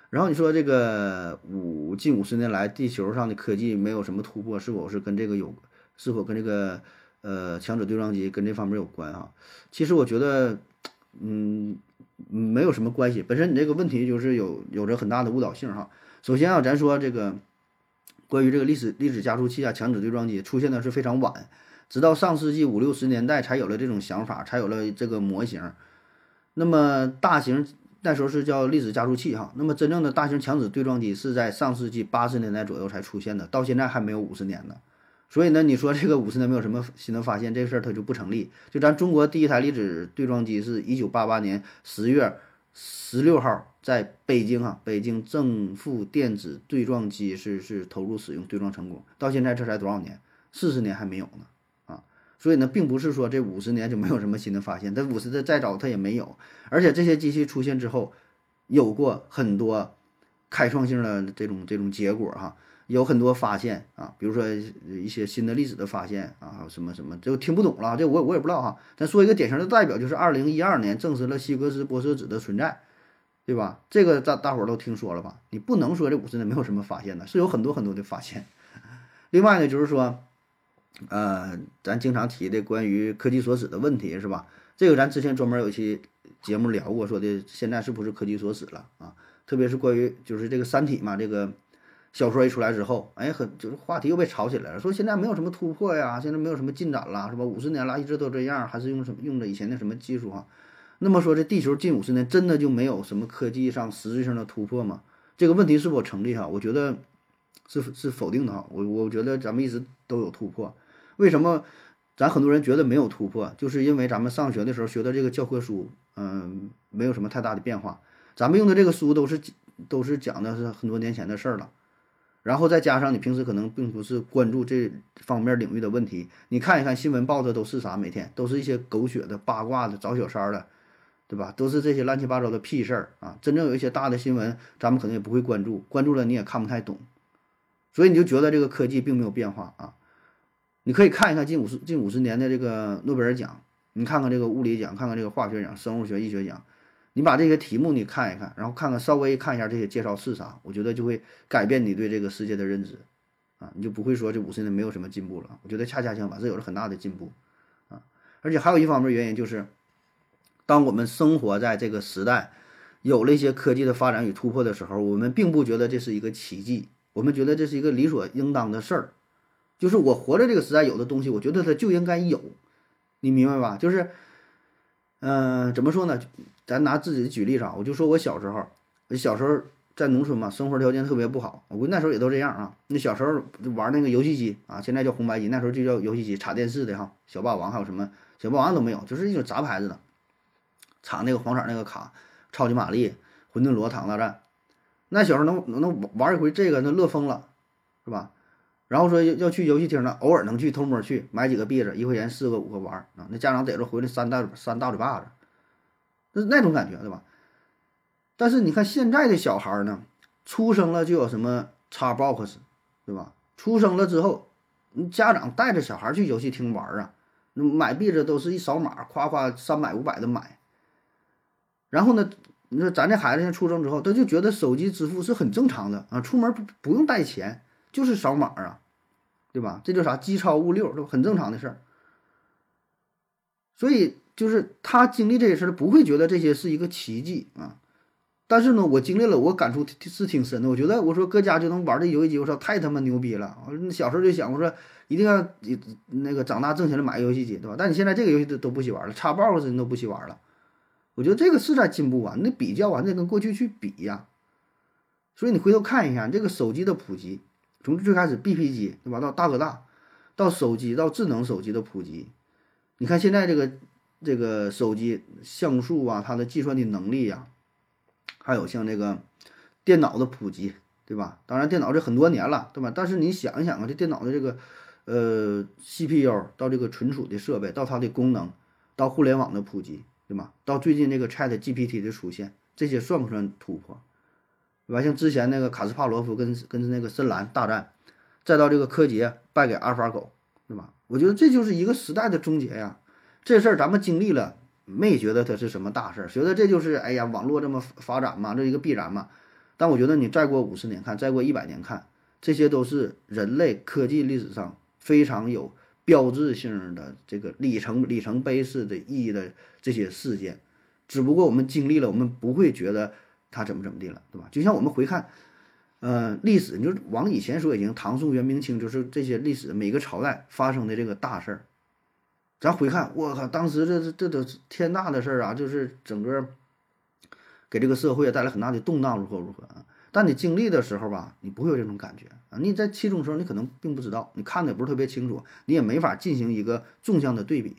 然后你说这个五近五十年来地球上的科技没有什么突破，是否是跟这个有？是否跟这个呃强子对撞机跟这方面有关啊？其实我觉得。嗯，没有什么关系。本身你这个问题就是有有着很大的误导性哈。首先啊，咱说这个关于这个历史历史加速器啊、强子对撞机出现的是非常晚，直到上世纪五六十年代才有了这种想法，才有了这个模型。那么大型那时候是叫粒子加速器哈。那么真正的大型强子对撞机是在上世纪八十年代左右才出现的，到现在还没有五十年呢。所以呢，你说这个五十年没有什么新的发现，这事儿它就不成立。就咱中国第一台粒子对撞机是一九八八年十月十六号在北京啊，北京正负电子对撞机是是投入使用，对撞成功。到现在这才多少年？四十年还没有呢啊！所以呢，并不是说这五十年就没有什么新的发现，这五十的再早它也没有。而且这些机器出现之后，有过很多开创性的这种这种结果哈。有很多发现啊，比如说一些新的粒子的发现啊，什么什么，这听不懂了，这我我也不知道哈。咱说一个典型的代表，就是二零一二年证实了希格斯玻色子的存在，对吧？这个大大伙儿都听说了吧？你不能说这五十年没有什么发现呢，是有很多很多的发现。<laughs> 另外呢，就是说，呃，咱经常提的关于科技所指的问题，是吧？这个咱之前专门有一期节目聊过，说的现在是不是科技所指了啊？特别是关于就是这个《三体》嘛，这个。小说一出来之后，哎，很就是话题又被炒起来了，说现在没有什么突破呀，现在没有什么进展了，是吧？五十年了，一直都这样，还是用什么用着以前的什么技术哈？那么说这地球近五十年真的就没有什么科技上实质性的突破吗？这个问题是否成立哈？我觉得是是否定的哈。我我觉得咱们一直都有突破。为什么咱很多人觉得没有突破？就是因为咱们上学的时候学的这个教科书，嗯，没有什么太大的变化。咱们用的这个书都是都是讲的是很多年前的事儿了。然后再加上你平时可能并不是关注这方面领域的问题，你看一看新闻报的都是啥？每天都是一些狗血的、八卦的、找小三的，对吧？都是这些乱七八糟的屁事儿啊！真正有一些大的新闻，咱们可能也不会关注，关注了你也看不太懂，所以你就觉得这个科技并没有变化啊！你可以看一看近五十近五十年的这个诺贝尔奖，你看看这个物理奖，看看这个化学奖、生物学、医学奖。你把这些题目你看一看，然后看看稍微看一下这些介绍是啥，我觉得就会改变你对这个世界的认知，啊，你就不会说这五十年没有什么进步了。我觉得恰恰相反，是有了很大的进步，啊，而且还有一方面原因就是，当我们生活在这个时代，有了一些科技的发展与突破的时候，我们并不觉得这是一个奇迹，我们觉得这是一个理所应当的事儿，就是我活在这个时代，有的东西我觉得它就应该有，你明白吧？就是，嗯，怎么说呢？咱拿自己举例子啊，我就说我小时候，我小时候在农村嘛，生活条件特别不好。我那时候也都这样啊。那小时候玩那个游戏机啊，现在叫红白机，那时候就叫游戏机，插电视的哈。小霸王还有什么小霸王都没有，就是一种杂牌子的，插那个黄色那个卡，超级玛丽、魂斗罗、坦克大战。那小时候能能玩一回这个，那乐疯了，是吧？然后说要要去游戏厅呢，偶尔能去偷摸去买几个币子，一块钱四个五个玩啊。那家长逮着回来三大三大嘴巴子。那那种感觉，对吧？但是你看现在的小孩呢，出生了就有什么 Xbox，对吧？出生了之后，家长带着小孩去游戏厅玩啊，买币子都是一扫码，夸夸三百五百的买。然后呢，你说咱这孩子现在出生之后，他就觉得手机支付是很正常的啊，出门不不用带钱，就是扫码啊，对吧？这叫啥？机超物六，都很正常的事儿。所以。就是他经历这些事儿，不会觉得这些是一个奇迹啊。但是呢，我经历了，我感触是挺深的。我觉得，我说搁家就能玩这游戏机，我操，太他妈牛逼了！我小时候就想，我说一定要那个长大挣钱了买游戏机，对吧？但你现在这个游戏都都不许玩了，叉 box 你都不许玩了。我觉得这个是在进步啊，那比较啊，那跟过去去比呀。所以你回头看一下这个手机的普及，从最开始 BP 机，对吧？到大哥大，到手机，到智能手机的普及，你看现在这个这个手机像素啊，它的计算的能力呀。还有像这个电脑的普及，对吧？当然，电脑这很多年了，对吧？但是你想一想啊，这电脑的这个呃 CPU 到这个存储的设备，到它的功能，到互联网的普及，对吧？到最近这个 Chat GPT 的出现，这些算不算突破？对吧？像之前那个卡斯帕罗夫跟跟那个深蓝大战，再到这个柯洁败给阿尔法狗，对吧？我觉得这就是一个时代的终结呀！这事儿咱们经历了。没觉得它是什么大事儿，觉得这就是哎呀，网络这么发展嘛，这一个必然嘛。但我觉得你再过五十年看，再过一百年看，这些都是人类科技历史上非常有标志性的这个里程里程碑式的意义的这些事件。只不过我们经历了，我们不会觉得他怎么怎么地了，对吧？就像我们回看，呃，历史，你就往以前说，已经唐宋元明清，就是这些历史每个朝代发生的这个大事儿。咱回看，我靠，当时这这这都天大的事儿啊！就是整个给这个社会带来很大的动荡，如何如何啊？但你经历的时候吧，你不会有这种感觉啊！你在其中时候，你可能并不知道，你看的也不是特别清楚，你也没法进行一个纵向的对比，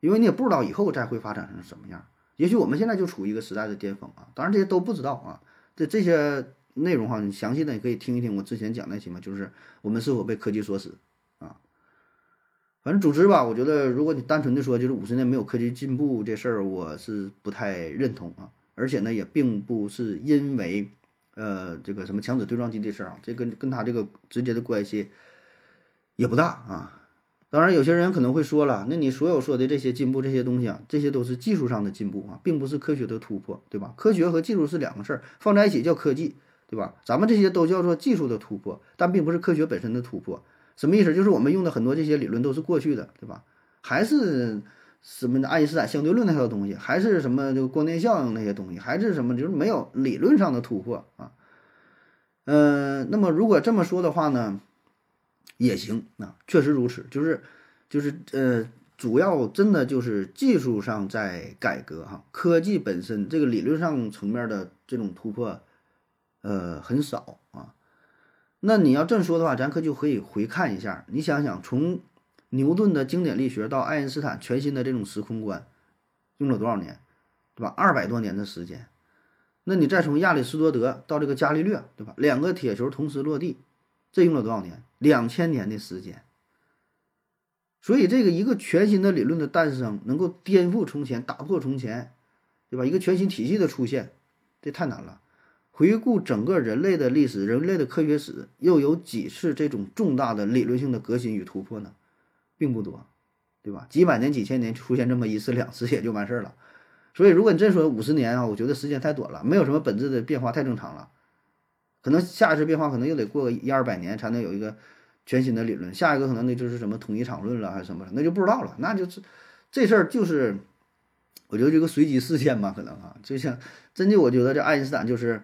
因为你也不知道以后再会发展成什么样。也许我们现在就处于一个时代的巅峰啊！当然这些都不知道啊。这这些内容哈，你详细的你可以听一听我之前讲那些嘛，就是我们是否被科技所死啊。反正总之吧，我觉得如果你单纯的说就是五十年没有科技进步这事儿，我是不太认同啊。而且呢，也并不是因为，呃，这个什么强子对撞机的事儿啊，这跟跟他这个直接的关系也不大啊。当然，有些人可能会说了，那你所有说的这些进步这些东西啊，这些都是技术上的进步啊，并不是科学的突破，对吧？科学和技术是两个事儿，放在一起叫科技，对吧？咱们这些都叫做技术的突破，但并不是科学本身的突破。什么意思？就是我们用的很多这些理论都是过去的，对吧？还是什么爱因斯坦相对论那套东西，还是什么这个光电效应那些东西，还是什么？就是没有理论上的突破啊。嗯，那么如果这么说的话呢，也行啊，确实如此。就是就是呃，主要真的就是技术上在改革哈，科技本身这个理论上层面的这种突破，呃，很少啊。那你要这么说的话，咱可就可以回看一下。你想想，从牛顿的经典力学到爱因斯坦全新的这种时空观，用了多少年，对吧？二百多年的时间。那你再从亚里士多德到这个伽利略，对吧？两个铁球同时落地，这用了多少年？两千年的时间。所以，这个一个全新的理论的诞生，能够颠覆从前、打破从前，对吧？一个全新体系的出现，这太难了。回顾整个人类的历史，人类的科学史，又有几次这种重大的理论性的革新与突破呢？并不多，对吧？几百年、几千年出现这么一次两次也就完事儿了。所以，如果你真说五十年啊，我觉得时间太短了，没有什么本质的变化，太正常了。可能下一次变化可能又得过个一二百年才能有一个全新的理论。下一个可能那就是什么统一场论了，还是什么，那就不知道了。那就是这事儿就是，我觉得这个随机事件吧，可能啊，就像真的，我觉得这爱因斯坦就是。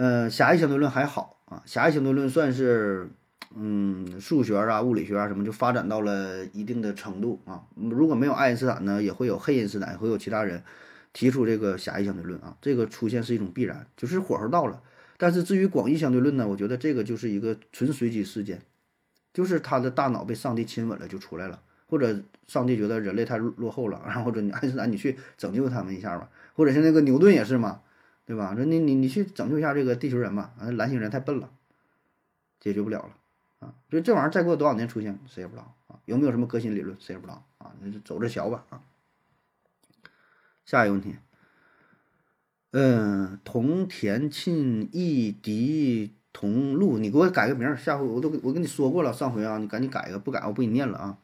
呃，狭义相对论还好啊，狭义相对论算是，嗯，数学啊、物理学啊什么就发展到了一定的程度啊。如果没有爱因斯坦呢，也会有黑因斯坦，也会有其他人提出这个狭义相对论啊。这个出现是一种必然，就是火候到了。但是至于广义相对论呢，我觉得这个就是一个纯随机事件，就是他的大脑被上帝亲吻了就出来了，或者上帝觉得人类太落后了，然后或者你爱因斯坦你去拯救他们一下吧，或者是那个牛顿也是嘛。对吧？说你你你去拯救一下这个地球人吧，啊，蓝星人太笨了，解决不了了啊！所以这玩意儿再过多少年出现，谁也不知道啊。有没有什么革新理论，谁也不知道啊。那就走着瞧吧啊。下一个问题，嗯，同田沁义迪同路，你给我改个名儿，下回我都我跟你说过了，上回啊，你赶紧改一个，不改我不给你念了啊。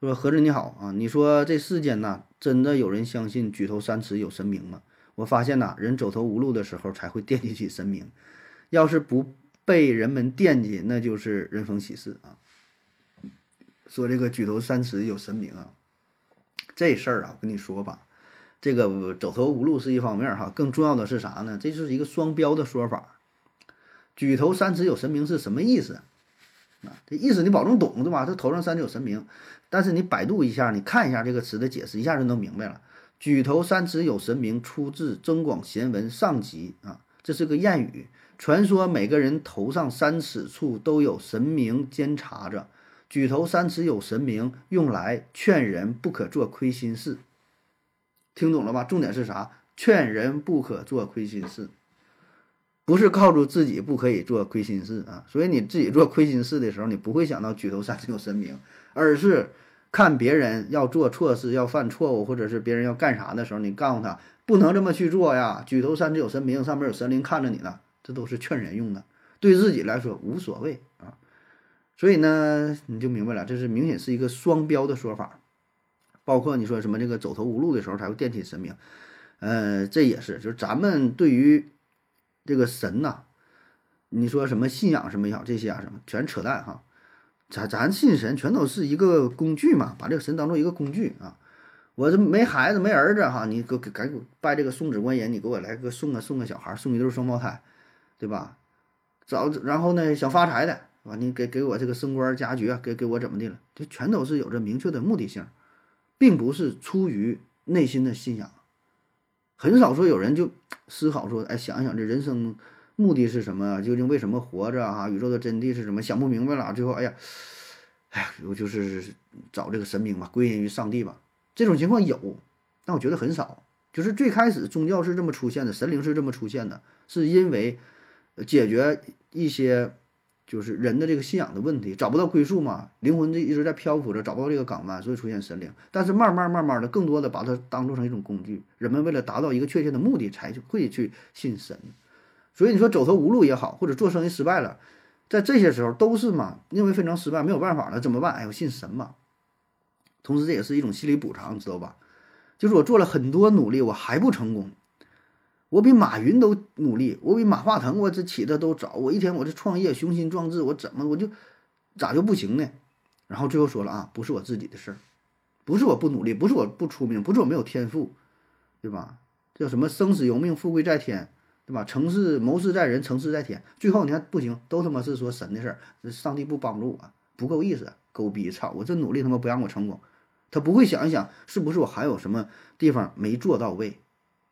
说何子你好啊，你说这世间呐，真的有人相信举头三尺有神明吗？我发现呐，人走投无路的时候才会惦记起神明，要是不被人们惦记，那就是人逢喜事啊。说这个举头三尺有神明啊，这事儿啊，我跟你说吧，这个走投无路是一方面哈，更重要的是啥呢？这就是一个双标的说法。举头三尺有神明是什么意思？啊，这意思你保证懂对吧？这头上三尺有神明，但是你百度一下，你看一下这个词的解释，一下就能明白了。举头三尺有神明，出自《增广贤文》上集啊，这是个谚语。传说每个人头上三尺处都有神明监察着。举头三尺有神明，用来劝人不可做亏心事。听懂了吧？重点是啥？劝人不可做亏心事，不是告诉自己不可以做亏心事啊。所以你自己做亏心事的时候，你不会想到举头三尺有神明，而是看别人要做错事、要犯错误，或者是别人要干啥的时候，你告诉他不能这么去做呀。举头三尺有神明，上面有神灵看着你呢，这都是劝人用的，对自己来说无所谓啊。所以呢，你就明白了，这是明显是一个双标的说法。包括你说什么这个走投无路的时候才会惦记神明，呃，这也是，就是咱们对于这个神呐，你说什么信仰什么也好，这些啊什么全扯淡哈。咱咱信神全都是一个工具嘛，把这个神当做一个工具啊。我这没孩子没儿子哈，你给赶紧拜这个送子观音，你给我来个送个送个小孩，送一对双胞胎，对吧？找然后呢想发财的。啊，你给给我这个升官加爵，给给我怎么的了？就全都是有着明确的目的性，并不是出于内心的信仰。很少说有人就思考说，哎，想一想这人生目的是什么？究竟为什么活着啊？宇宙的真谛是什么？想不明白了，最后，哎呀，哎呀，我就是找这个神明吧，归因于上帝吧。这种情况有，但我觉得很少。就是最开始宗教是这么出现的，神灵是这么出现的，是因为解决一些。就是人的这个信仰的问题，找不到归宿嘛，灵魂这一直在漂浮着，找不到这个港湾，所以出现神灵。但是慢慢慢慢的，更多的把它当做成一种工具，人们为了达到一个确切的目的，才会去信神。所以你说走投无路也好，或者做生意失败了，在这些时候都是嘛，认为非常失败，没有办法了，怎么办？哎，我信神嘛。同时这也是一种心理补偿，知道吧？就是我做了很多努力，我还不成功。我比马云都努力，我比马化腾我这起的都早。我一天我这创业雄心壮志，我怎么我就咋就不行呢？然后最后说了啊，不是我自己的事儿，不是我不努力，不是我不出名，不是我没有天赋，对吧？叫什么生死由命，富贵在天，对吧？成事谋事在人，成事在天。最后你看不行，都他妈是说神的事儿，上帝不帮助我，不够意思，狗逼操！我这努力他妈不让我成功，他不会想一想是不是我还有什么地方没做到位。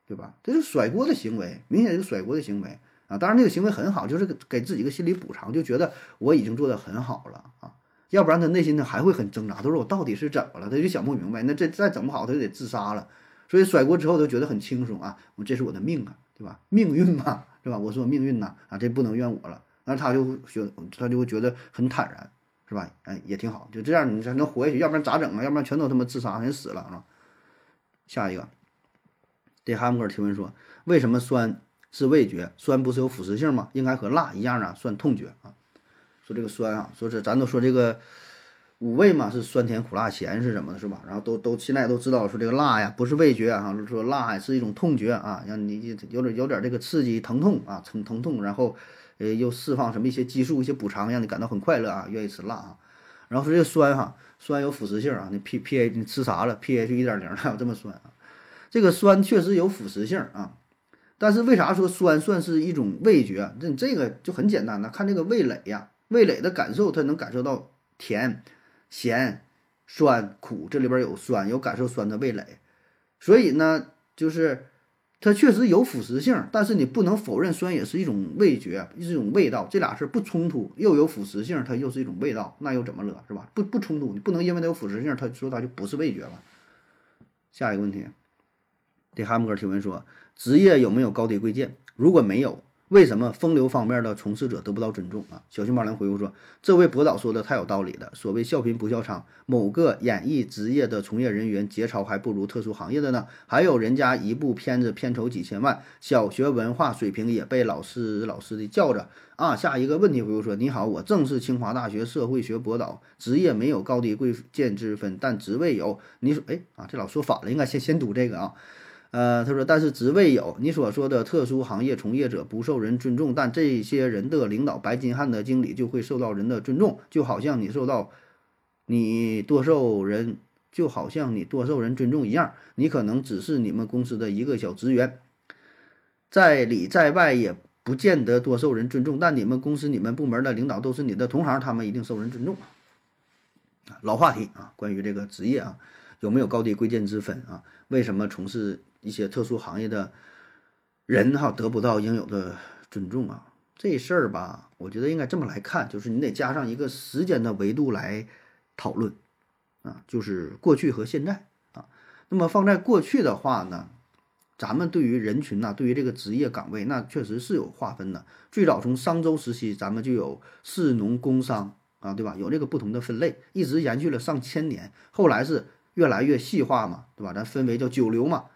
对吧？这是甩锅的行为，明显是甩锅的行为啊！当然，这个行为很好，就是给自己一个心理补偿，就觉得我已经做得很好了啊！要不然他内心呢还会很挣扎，他说我到底是怎么了？他就想不明白，那这再整不好，他就得自杀了。所以甩锅之后都觉得很轻松啊！我这是我的命啊，对吧？命运嘛，是吧？我说命运呐啊，这不能怨我了。那他就觉他就会觉得很坦然，是吧？哎，也挺好，就这样你才能活下去，要不然咋整啊？要不然全都他妈自杀，人死了啊！下一个。这哈姆尔提问说：“为什么酸是味觉？酸不是有腐蚀性吗？应该和辣一样啊，算痛觉啊。”说这个酸啊，说是咱都说这个五味嘛，是酸甜苦辣咸是什么的，是吧？然后都都现在都知道说这个辣呀不是味觉啊，说辣呀是一种痛觉啊，让你有点有点这个刺激疼痛啊，疼疼痛，然后呃又释放什么一些激素一些补偿，让你感到很快乐啊，愿意吃辣啊。然后说这个酸哈，酸有腐蚀性啊，你 P P A 你吃啥了？pH 一点零还有这么酸啊？这个酸确实有腐蚀性啊，但是为啥说酸算是一种味觉？这这个就很简单的，看这个味蕾呀，味蕾的感受，它能感受到甜、咸、酸、苦，这里边有酸，有感受酸的味蕾，所以呢，就是它确实有腐蚀性，但是你不能否认酸也是一种味觉，是一种味道，这俩是不冲突，又有腐蚀性，它又是一种味道，那又怎么了，是吧？不不冲突，你不能因为它有腐蚀性，它说它就不是味觉了。下一个问题。这哈姆哥提问说：“职业有没有高低贵贱？如果没有，为什么风流方面的从事者得不到尊重啊？”小熊猫娘回复说：“这位博导说的太有道理了。所谓笑贫不笑娼，某个演艺职业的从业人员节操还不如特殊行业的呢。还有人家一部片子片酬几千万，小学文化水平也被老师老师的叫着啊。”下一个问题回复说：“你好，我正是清华大学社会学博导，职业没有高低贵贱之分，但职位有。你说，哎啊，这老说反了，应该先先读这个啊。”呃，他说，但是职位有你所说的特殊行业从业者不受人尊重，但这些人的领导白金汉的经理就会受到人的尊重，就好像你受到，你多受人就好像你多受人尊重一样，你可能只是你们公司的一个小职员，在里在外也不见得多受人尊重，但你们公司、你们部门的领导都是你的同行，他们一定受人尊重。老话题啊，关于这个职业啊，有没有高低贵贱之分啊？为什么从事一些特殊行业的人哈得不到应有的尊重啊？这事儿吧，我觉得应该这么来看，就是你得加上一个时间的维度来讨论啊，就是过去和现在啊。那么放在过去的话呢，咱们对于人群呐，对于这个职业岗位，那确实是有划分的。最早从商周时期，咱们就有士农工商啊，对吧？有这个不同的分类，一直延续了上千年。后来是越来越细化嘛，对吧？咱分为叫九流嘛。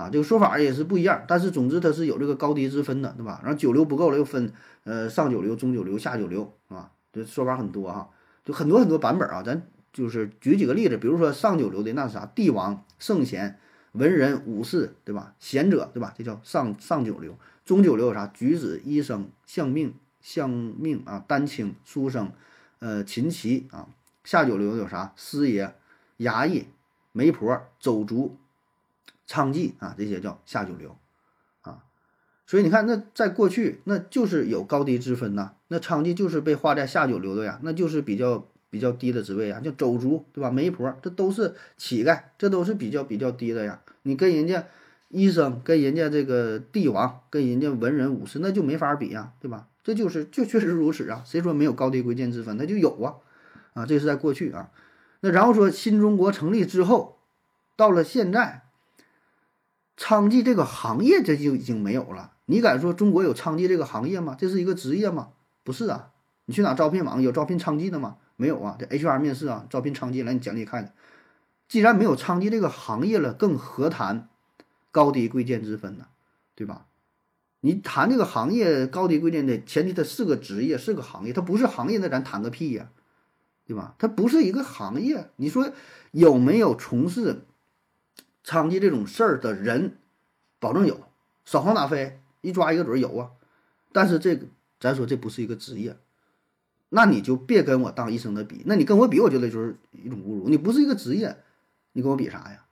啊，这个说法也是不一样，但是总之它是有这个高低之分的，对吧？然后九流不够了，又分呃上九流、中九流、下九流，啊，这说法很多哈，就很多很多版本啊。咱就是举几个例子，比如说上九流的那是啥？帝王、圣贤、文人、武士，对吧？贤者，对吧？这叫上上九流。中九流有啥？举子、医生、相命、相命啊，丹青、书生，呃，琴棋啊。下九流有啥？师爷、衙役、媒婆、走卒。娼妓啊，这些叫下九流，啊，所以你看，那在过去，那就是有高低之分呐。那娼妓就是被划在下九流的呀，那就是比较比较低的职位啊，叫走卒，对吧？媒婆，这都是乞丐，这都是比较比较低的呀。你跟人家医生，跟人家这个帝王，跟人家文人武士，那就没法比呀，对吧？这就是就确实如此啊。谁说没有高低贵贱之分？那就有啊，啊，这是在过去啊。那然后说新中国成立之后，到了现在。娼妓这个行业这就已经没有了。你敢说中国有娼妓这个行业吗？这是一个职业吗？不是啊。你去哪招聘网有招聘娼妓的吗？没有啊。这 HR 面试啊，招聘娼妓来你简历看。既然没有娼妓这个行业了，更何谈高低贵贱之分呢？对吧？你谈这个行业高低贵贱的前提，它是个职业，是个行业。它不是行业，那咱谈个屁呀，对吧？它不是一个行业。你说有没有从事？娼妓这种事儿的人，保证有，扫黄打非一抓一个准有啊。但是这个咱说这不是一个职业，那你就别跟我当医生的比，那你跟我比，我觉得就是一种侮辱。你不是一个职业，你跟我比啥呀？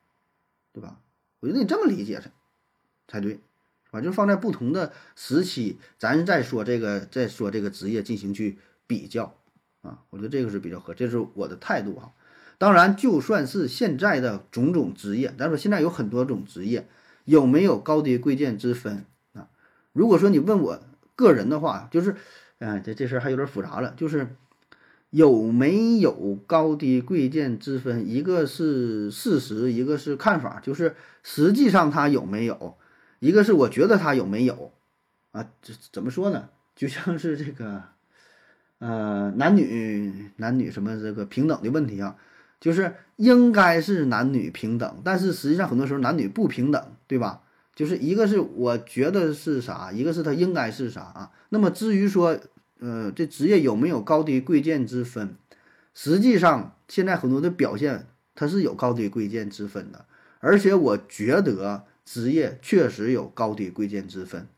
对吧？我觉得你这么理解才才对，是吧？就放在不同的时期，咱再说这个，再说这个职业进行去比较啊，我觉得这个是比较合，这是我的态度啊。当然，就算是现在的种种职业，咱说现在有很多种职业，有没有高低贵贱之分啊？如果说你问我个人的话，就是，哎，这这事儿还有点复杂了，就是有没有高低贵贱之分，一个是事实，一个是看法，就是实际上它有没有，一个是我觉得它有没有，啊，这怎么说呢？就像是这个，呃，男女男女什么这个平等的问题啊。就是应该是男女平等，但是实际上很多时候男女不平等，对吧？就是一个是我觉得是啥，一个是他应该是啥啊。那么至于说，呃，这职业有没有高低贵贱之分？实际上现在很多的表现它是有高低贵贱之分的，而且我觉得职业确实有高低贵贱之分，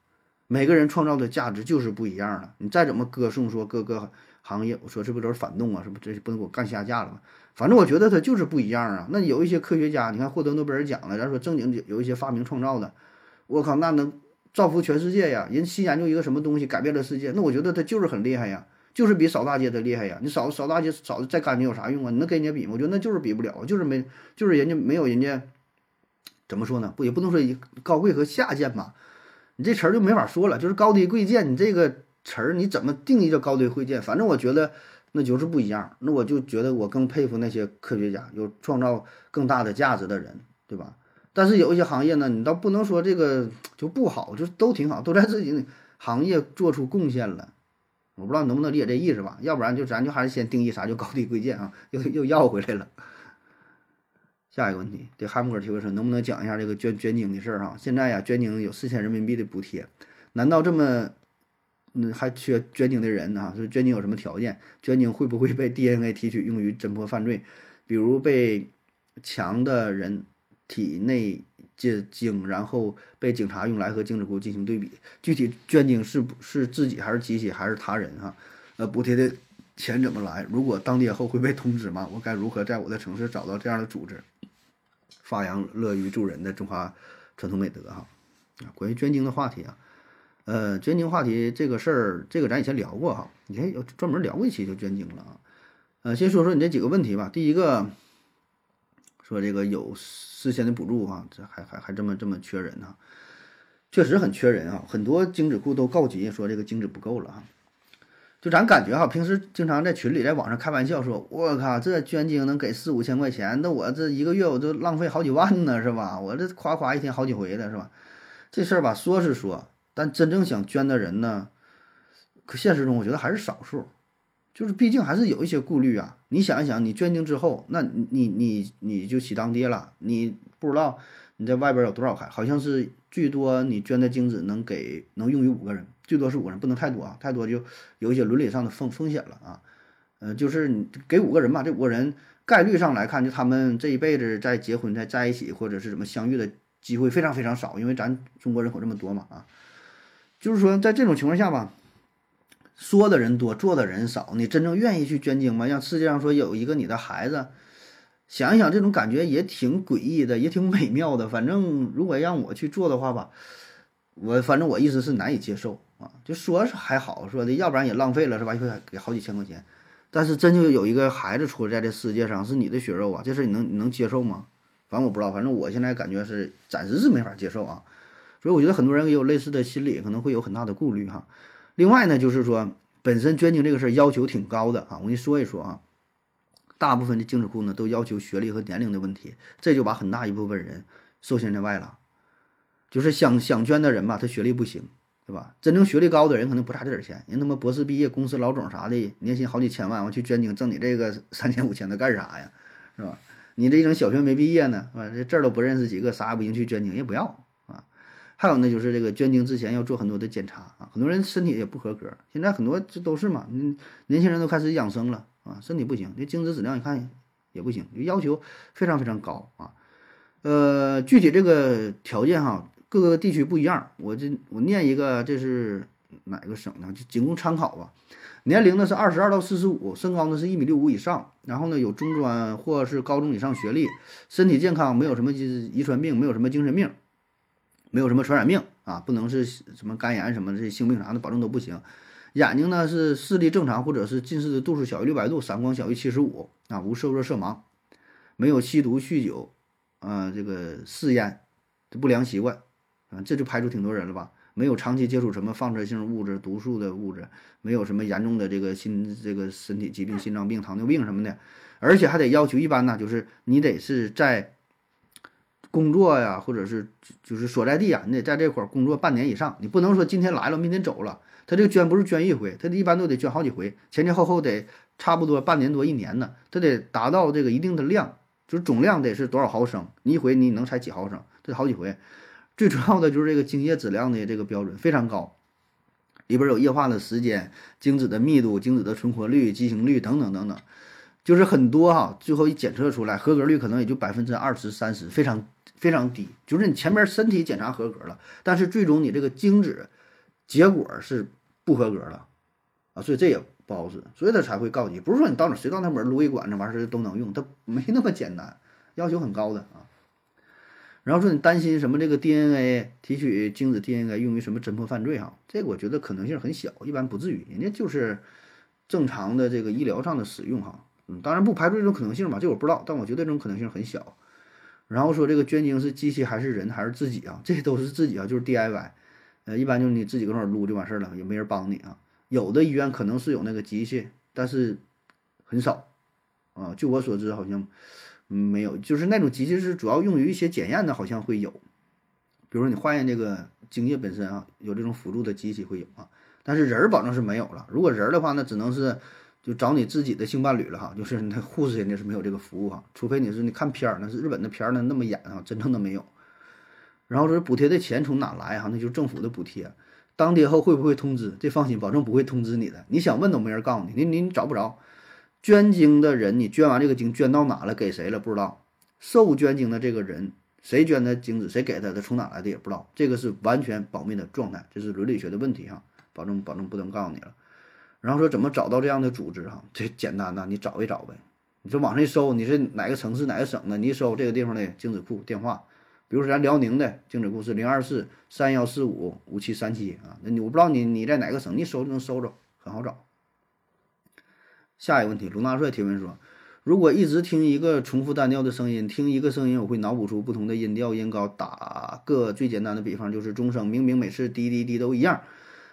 每个人创造的价值就是不一样的。你再怎么歌颂说各个行业，我说这不都是反动啊？是不这不能给我干下架了吗？反正我觉得它就是不一样啊。那有一些科学家，你看获得诺贝尔奖了，咱说正经有一些发明创造的，我靠，那能造福全世界呀！人新研究一个什么东西，改变了世界，那我觉得他就是很厉害呀，就是比扫大街的厉害呀。你扫扫大街扫的再干净有啥用啊？你能跟人家比吗？我觉得那就是比不了，就是没，就是人家没有人家，怎么说呢？不也不能说高贵和下贱吧？你这词儿就没法说了，就是高低贵贱，你这个词儿你怎么定义叫高低贵贱？反正我觉得。那就是不一样，那我就觉得我更佩服那些科学家，有创造更大的价值的人，对吧？但是有一些行业呢，你倒不能说这个就不好，就都挺好，都在自己行业做出贡献了。我不知道能不能理解这意思吧？要不然就咱就还是先定义啥叫高低贵贱啊？又又要回来了。下一个问题，对汉姆尔提问说，能不能讲一下这个捐捐精的事儿哈？现在呀，捐精有四千人民币的补贴，难道这么？那还缺捐精的人呢？说捐精有什么条件？捐精会不会被 DNA 提取用于侦破犯罪？比如被强的人体内借精，然后被警察用来和精子库进行对比。具体捐精是不是自己还是机器还是他人？哈，呃，补贴的钱怎么来？如果当爹后会被通知吗？我该如何在我的城市找到这样的组织？发扬乐于助人的中华传统美德哈。啊，关于捐精的话题啊，呃，捐精话题这个事儿，这个咱以前聊过哈，以前有专门聊过一期就捐精了啊。呃，先说说你这几个问题吧。第一个，说这个有事先的补助哈，这还还还这么这么缺人呢，确实很缺人啊，很多精子库都告急，说这个精子不够了哈。就咱感觉哈，平时经常在群里、在网上开玩笑说：“我靠，这捐精能给四五千块钱，那我这一个月我都浪费好几万呢，是吧？我这夸夸一天好几回的是吧？这事儿吧，说是说，但真正想捐的人呢，可现实中我觉得还是少数。就是毕竟还是有一些顾虑啊。你想一想，你捐精之后，那你你你你就喜当爹了，你不知道你在外边有多少孩，好像是最多你捐的精子能给能用于五个人。”最多是五个人，不能太多啊，太多就有一些伦理上的风风险了啊。呃，就是你给五个人吧，这五个人概率上来看，就他们这一辈子在结婚、再在一起，或者是怎么相遇的机会非常非常少，因为咱中国人口这么多嘛啊。就是说，在这种情况下吧，说的人多，做的人少，你真正愿意去捐精吗？让世界上说有一个你的孩子，想一想，这种感觉也挺诡异的，也挺美妙的。反正如果让我去做的话吧，我反正我意思是难以接受。啊，就说是还好说的，要不然也浪费了是吧？一会给好几千块钱，但是真就有一个孩子出在这世界上是你的血肉啊，这事你能你能接受吗？反正我不知道，反正我现在感觉是暂时是没法接受啊。所以我觉得很多人也有类似的心理，可能会有很大的顾虑哈。另外呢，就是说本身捐精这个事儿要求挺高的啊，我跟你说一说啊，大部分的精子库呢都要求学历和年龄的问题，这就把很大一部分人受限在外了。就是想想捐的人吧，他学历不行。对吧？真正学历高的人可能不差这点钱，人他妈博士毕业，公司老总啥的，年薪好几千万，我去捐精挣你这个三千五千的干啥呀？是吧？你这一整小学没毕业呢，是吧？这字都不认识几个，啥也不行，去捐精也不要。还有呢，就是这个捐精之前要做很多的检查啊，很多人身体也不合格，现在很多这都是嘛，年轻人都开始养生了啊，身体不行，这精子质量一看也不行，要求非常非常高啊。呃，具体这个条件哈。各个地区不一样，我这我念一个，这是哪个省呢？就仅供参考吧。年龄呢是二十二到四十五，身高呢是一米六五以上，然后呢有中专或是高中以上学历，身体健康，没有什么遗传病，没有什么精神病，没有什么传染病啊，不能是什么肝炎什么这些性病啥的，保证都不行。眼睛呢是视力正常，或者是近视的度数小于六百度，散光小于七十五啊，无色热色盲，没有吸毒酗酒，啊这个嗜烟不良习惯。啊，这就排除挺多人了吧？没有长期接触什么放射性物质、毒素的物质，没有什么严重的这个心这个身体疾病、心脏病、糖尿病什么的，而且还得要求一般呢，就是你得是在工作呀，或者是就是所在地啊，你得在这块儿工作半年以上，你不能说今天来了，明天走了。他这个捐不是捐一回，他一般都得捐好几回，前前后后得差不多半年多一年呢，他得达到这个一定的量，就是总量得是多少毫升，你一回你能采几毫升，这好几回。最主要的就是这个精液质量的这个标准非常高，里边有液化的时间、精子的密度、精子的存活率、畸形率等等等等，就是很多哈。最后一检测出来，合格率可能也就百分之二十三十，非常非常低。就是你前面身体检查合格了，但是最终你这个精子结果是不合格了啊，所以这也不好使，所以他才会告你。不是说你到哪谁到那门撸一管子完事都能用，它没那么简单，要求很高的啊。然后说你担心什么？这个 DNA 提取精子 DNA 用于什么侦破犯罪？哈，这个我觉得可能性很小，一般不至于。人家就是正常的这个医疗上的使用，哈，嗯，当然不排除这种可能性吧，这我不知道，但我觉得这种可能性很小。然后说这个捐精是机器还是人还是自己啊？这都是自己啊，就是 DIY，呃，一般就是你自己搁那撸就完事儿了，也没人帮你啊。有的医院可能是有那个机器，但是很少啊。据我所知，好像。没有，就是那种机器是主要用于一些检验的，好像会有，比如说你化验这个精液本身啊，有这种辅助的机器会有啊，但是人儿保证是没有了。如果人儿的话，那只能是就找你自己的性伴侣了哈，就是那护士人家是没有这个服务哈，除非你是你看片儿，那是日本的片儿呢那么演啊，真正的没有。然后说补贴的钱从哪来哈？那就是政府的补贴。当爹后会不会通知？这放心，保证不会通知你的。你想问都没人告诉你，你你找不着。捐精的人，你捐完这个精捐到哪了？给谁了？不知道。受捐精的这个人，谁捐的精子，谁给他的，从哪来的也不知道。这个是完全保密的状态，这是伦理学的问题哈，保证保证不能告诉你了。然后说怎么找到这样的组织哈？这简单呐，你找一找呗。你说网上一搜，你是哪个城市哪个省的，你一搜这个地方的精子库电话，比如说咱辽宁的精子库是零二四三幺四五五七三七啊，那你我不知道你你在哪个省，你搜就能搜着，很好找。下一个问题，卢大帅提问说。如果一直听一个重复单调的声音，听一个声音，我会脑补出不同的音调、音高。打个最简单的比方，就是钟声，明明每次滴滴滴都一样，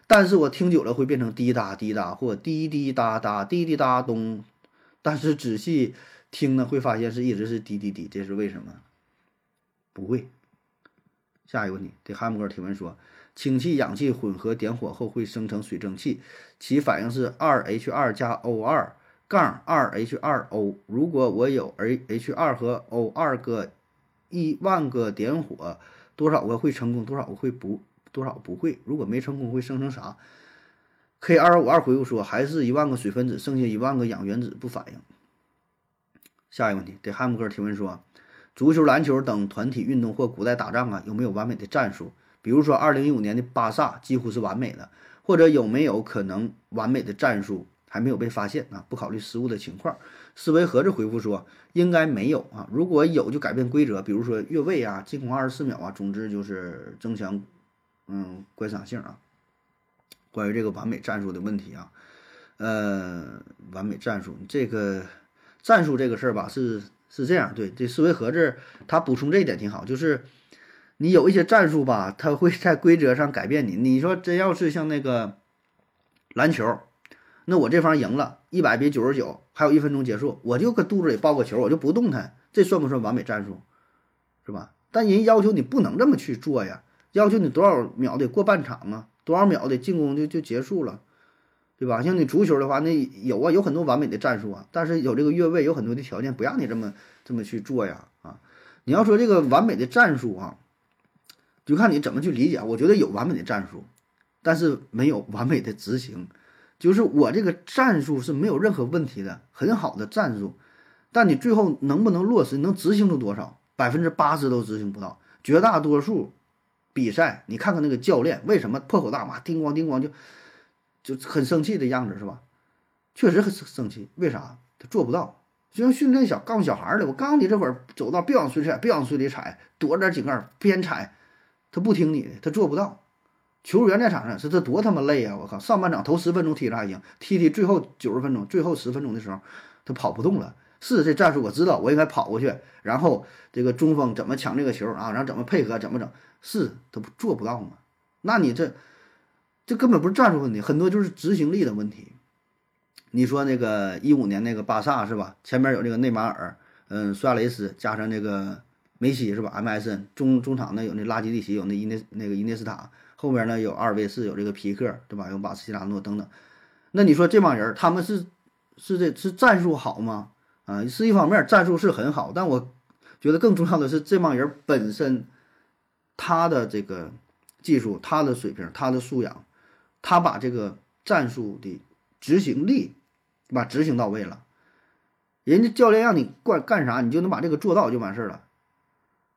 但是我听久了会变成滴答滴答或滴滴答答、滴滴答咚。但是仔细听呢，会发现是一直是滴滴滴，这是为什么？不会。下一个问题，对汉姆哥提问说：氢气、氧气混合点火后会生成水蒸气，其反应是二 H 二加 O 二。杠二 H 二 O，如果我有 A H 二和 O 二个一万个点火，多少个会成功？多少个会不？多少不会？如果没成功，会生成啥？K 二五二回复说，还是一万个水分子，剩下一万个氧原子不反应。下一个问题，对汉姆哥提问说，足球、篮球等团体运动或古代打仗啊，有没有完美的战术？比如说二零一五年的巴萨几乎是完美的，或者有没有可能完美的战术？还没有被发现啊！不考虑失误的情况，思维盒子回复说应该没有啊。如果有，就改变规则，比如说越位啊、进攻二十四秒啊。总之就是增强嗯观赏性啊。关于这个完美战术的问题啊，呃，完美战术这个战术这个事儿吧，是是这样。对，这思维盒子他补充这一点挺好，就是你有一些战术吧，它会在规则上改变你。你说真要是像那个篮球。那我这方赢了，一百比九十九，还有一分钟结束，我就搁肚子里抱个球，我就不动弹，这算不算完美战术？是吧？但人要求你不能这么去做呀，要求你多少秒得过半场啊，多少秒的进攻就就结束了，对吧？像你足球的话，那有啊，有很多完美的战术啊，但是有这个越位，有很多的条件不让你这么这么去做呀，啊，你要说这个完美的战术啊，就看你怎么去理解。我觉得有完美的战术，但是没有完美的执行。就是我这个战术是没有任何问题的，很好的战术，但你最后能不能落实，能执行出多少？百分之八十都执行不到。绝大多数比赛，你看看那个教练为什么破口大骂，叮咣叮咣就就很生气的样子，是吧？确实很生气，为啥？他做不到。就像训练小告诉小孩儿的，我告诉你这会儿走道别往水里踩，别往水里踩，躲着点井盖边踩，他不听你的，他做不到。球员在场上是他多他妈累啊！我靠，上半场头十分钟踢着还行，踢踢最后九十分钟，最后十分钟的时候，他跑不动了。是这战术我知道，我应该跑过去，然后这个中锋怎么抢这个球啊？然后怎么配合，怎么整？是他不做不到吗？那你这这根本不是战术问题，很多就是执行力的问题。你说那个一五年那个巴萨是吧？前面有这个内马尔，嗯，苏亚雷斯加上那个梅西是吧？MSN 中中场呢有那拉基蒂奇，有那伊涅那个伊涅斯塔。后边呢有阿尔维斯，有这个皮克，对吧？有马斯切拉诺等等。那你说这帮人他们是是这是战术好吗？啊，是一方面，战术是很好，但我觉得更重要的是这帮人本身他的这个技术、他的水平、他的素养，他把这个战术的执行力，把？执行到位了，人家教练让你干干啥，你就能把这个做到就完事儿了。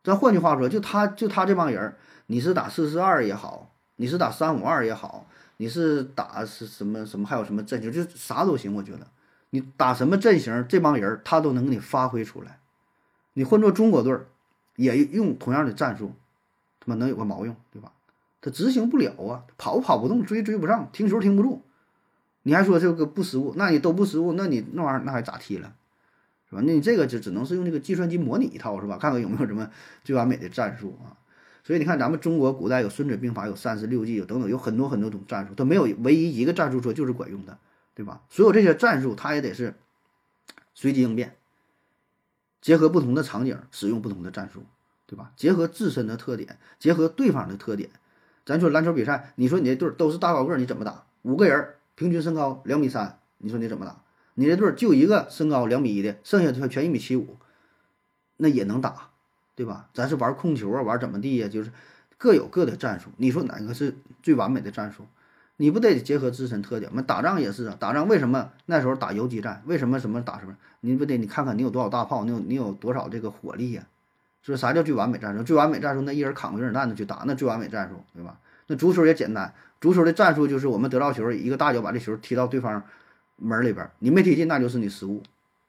咱换句话说，就他就他这帮人，你是打四四二也好。你是打三五二也好，你是打是什么什么还有什么阵型，就啥都行。我觉得你打什么阵型，这帮人他都能给你发挥出来。你换做中国队，也用同样的战术，他妈能有个毛用，对吧？他执行不了啊，跑跑不动，追追不上，停球停不住。你还说这个不失误，那你都不失误，那你那玩意儿那还咋踢了，是吧？那你这个就只能是用这个计算机模拟一套，是吧？看看有没有什么最完美的战术啊。所以你看，咱们中国古代有《孙子兵法》，有三十六计，有等等，有很多很多种战术，都没有唯一一个战术说就是管用的，对吧？所有这些战术，它也得是随机应变，结合不同的场景使用不同的战术，对吧？结合自身的特点，结合对方的特点。咱说篮球比赛，你说你这队都是大高个，你怎么打？五个人平均身高两米三，你说你怎么打？你这队就一个身高两米一的，剩下全全一米七五，那也能打。对吧？咱是玩控球啊，玩怎么地呀？就是各有各的战术。你说哪个是最完美的战术？你不得结合自身特点吗？打仗也是啊，打仗为什么那时候打游击战？为什么什么打什么？你不得你看看你有多少大炮，你有你有多少这个火力呀？说啥叫最完美战术？最完美战术，那一人扛个原子弹的去打，那最完美战术，对吧？那足球也简单，足球的战术就是我们得到球，一个大脚把这球踢到对方门里边，你没踢进，那就是你失误。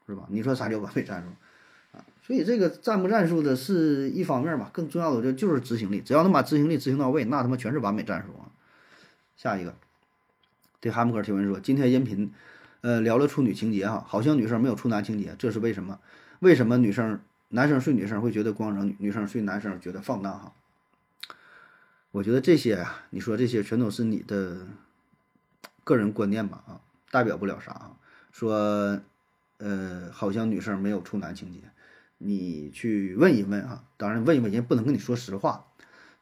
是吧？你说啥叫完美战术啊？所以这个战不战术的是一方面吧，更重要的就就是执行力，只要能把执行力执行到位，那他妈全是完美战术啊。下一个，对哈姆克提问说，今天音频，呃，聊了处女情节哈，好像女生没有处男情节，这是为什么？为什么女生男生睡女生会觉得光荣，女生睡男生觉得放荡哈？我觉得这些啊，你说这些全都是你的个人观念吧啊，代表不了啥啊。说，呃，好像女生没有处男情节，你去问一问啊。当然问一问，人不能跟你说实话，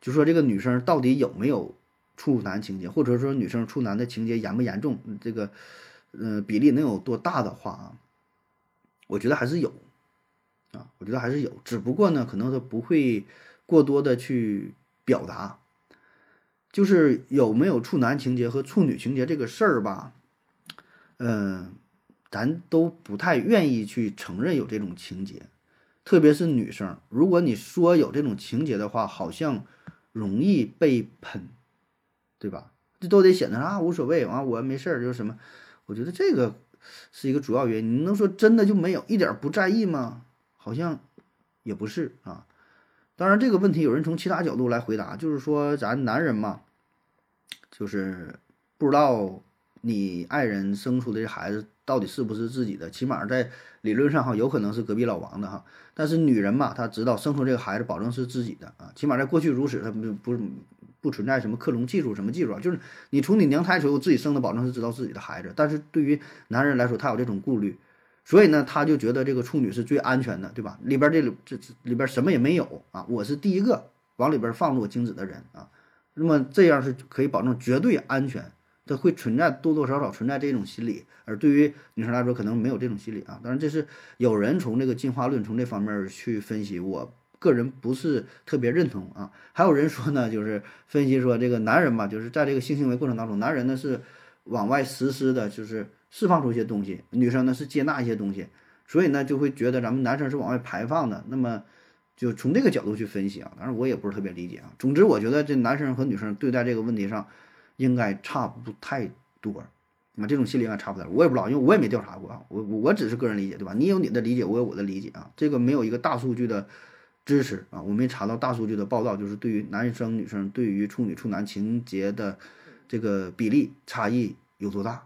就说这个女生到底有没有处男情节，或者说女生处男的情节严不严重，这个，呃，比例能有多大的话啊？我觉得还是有，啊，我觉得还是有，只不过呢，可能他不会过多的去表达。就是有没有处男情节和处女情节这个事儿吧，嗯，咱都不太愿意去承认有这种情节，特别是女生，如果你说有这种情节的话，好像容易被喷，对吧？这都得显得啊无所谓啊，我没事儿就是什么，我觉得这个是一个主要原因。你能说真的就没有一点不在意吗？好像也不是啊。当然，这个问题有人从其他角度来回答，就是说咱男人嘛，就是不知道你爱人生出的这孩子到底是不是自己的，起码在理论上哈，有可能是隔壁老王的哈。但是女人嘛，她知道生出这个孩子保证是自己的啊，起码在过去如此，她不不不存在什么克隆技术什么技术啊，就是你从你娘胎时候自己生的，保证是知道自己的孩子。但是对于男人来说，他有这种顾虑。所以呢，他就觉得这个处女是最安全的，对吧？里边这里这里边什么也没有啊，我是第一个往里边放入精子的人啊。那么这样是可以保证绝对安全，它会存在多多少少存在这种心理，而对于女生来说可能没有这种心理啊。当然这是有人从这个进化论从这方面去分析，我个人不是特别认同啊。还有人说呢，就是分析说这个男人吧，就是在这个性行为过程当中，男人呢是往外实施的，就是。释放出一些东西，女生呢是接纳一些东西，所以呢就会觉得咱们男生是往外排放的。那么就从这个角度去分析啊，当然我也不是特别理解啊。总之我觉得这男生和女生对待这个问题上应该差不太多，啊，这种心理应该差不多。我也不知道，因为我也没调查过啊，我我只是个人理解，对吧？你有你的理解，我有我的理解啊，这个没有一个大数据的支持啊，我没查到大数据的报道，就是对于男生女生对于处女处男情节的这个比例差异有多大。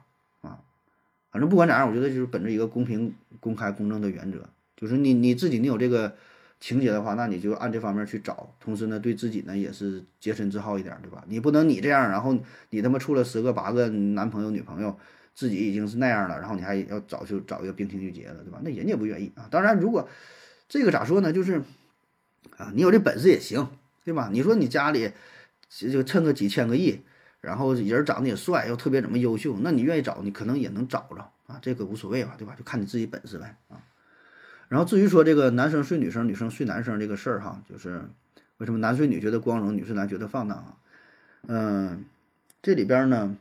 反正不管咋样，我觉得就是本着一个公平、公开、公正的原则，就是你你自己你有这个情节的话，那你就按这方面去找，同时呢，对自己呢也是洁身自好一点，对吧？你不能你这样，然后你他妈处了十个八个男朋友女朋友，自己已经是那样了，然后你还要找就找一个冰清玉洁的，对吧？那人家也不愿意啊。当然，如果这个咋说呢？就是啊，你有这本事也行，对吧？你说你家里就趁个几千个亿。然后人长得也帅，又特别怎么优秀，那你愿意找，你可能也能找着啊，这个无所谓吧，对吧？就看你自己本事呗啊。然后至于说这个男生睡女生，女生睡男生这个事儿哈，就是为什么男睡女觉得光荣，女睡男觉得放荡啊？嗯，这里边呢，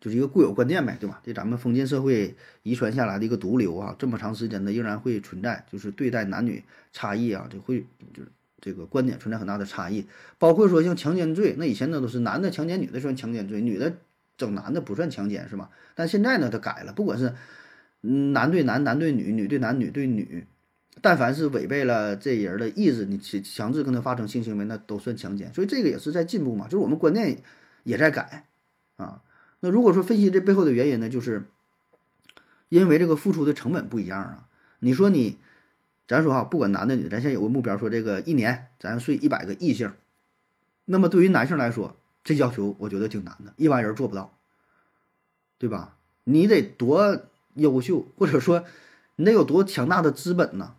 就是一个固有观念呗，对吧？这咱们封建社会遗传下来的一个毒瘤啊，这么长时间呢仍然会存在，就是对待男女差异啊，就会就是。这个观点存在很大的差异，包括说像强奸罪，那以前那都是男的强奸女的算强奸罪，女的整男的不算强奸，是吧？但现在呢，他改了，不管是男对男、男对女、女对男、女对女，但凡是违背了这人的意志，你强强制跟他发生性行为，那都算强奸。所以这个也是在进步嘛，就是我们观念也在改啊。那如果说分析这背后的原因呢，就是因为这个付出的成本不一样啊。你说你。咱说哈，不管男的女的，咱先有个目标，说这个一年咱睡一百个异性。那么对于男性来说，这要求我觉得挺难的，一般人做不到，对吧？你得多优秀，或者说你得有多强大的资本呢？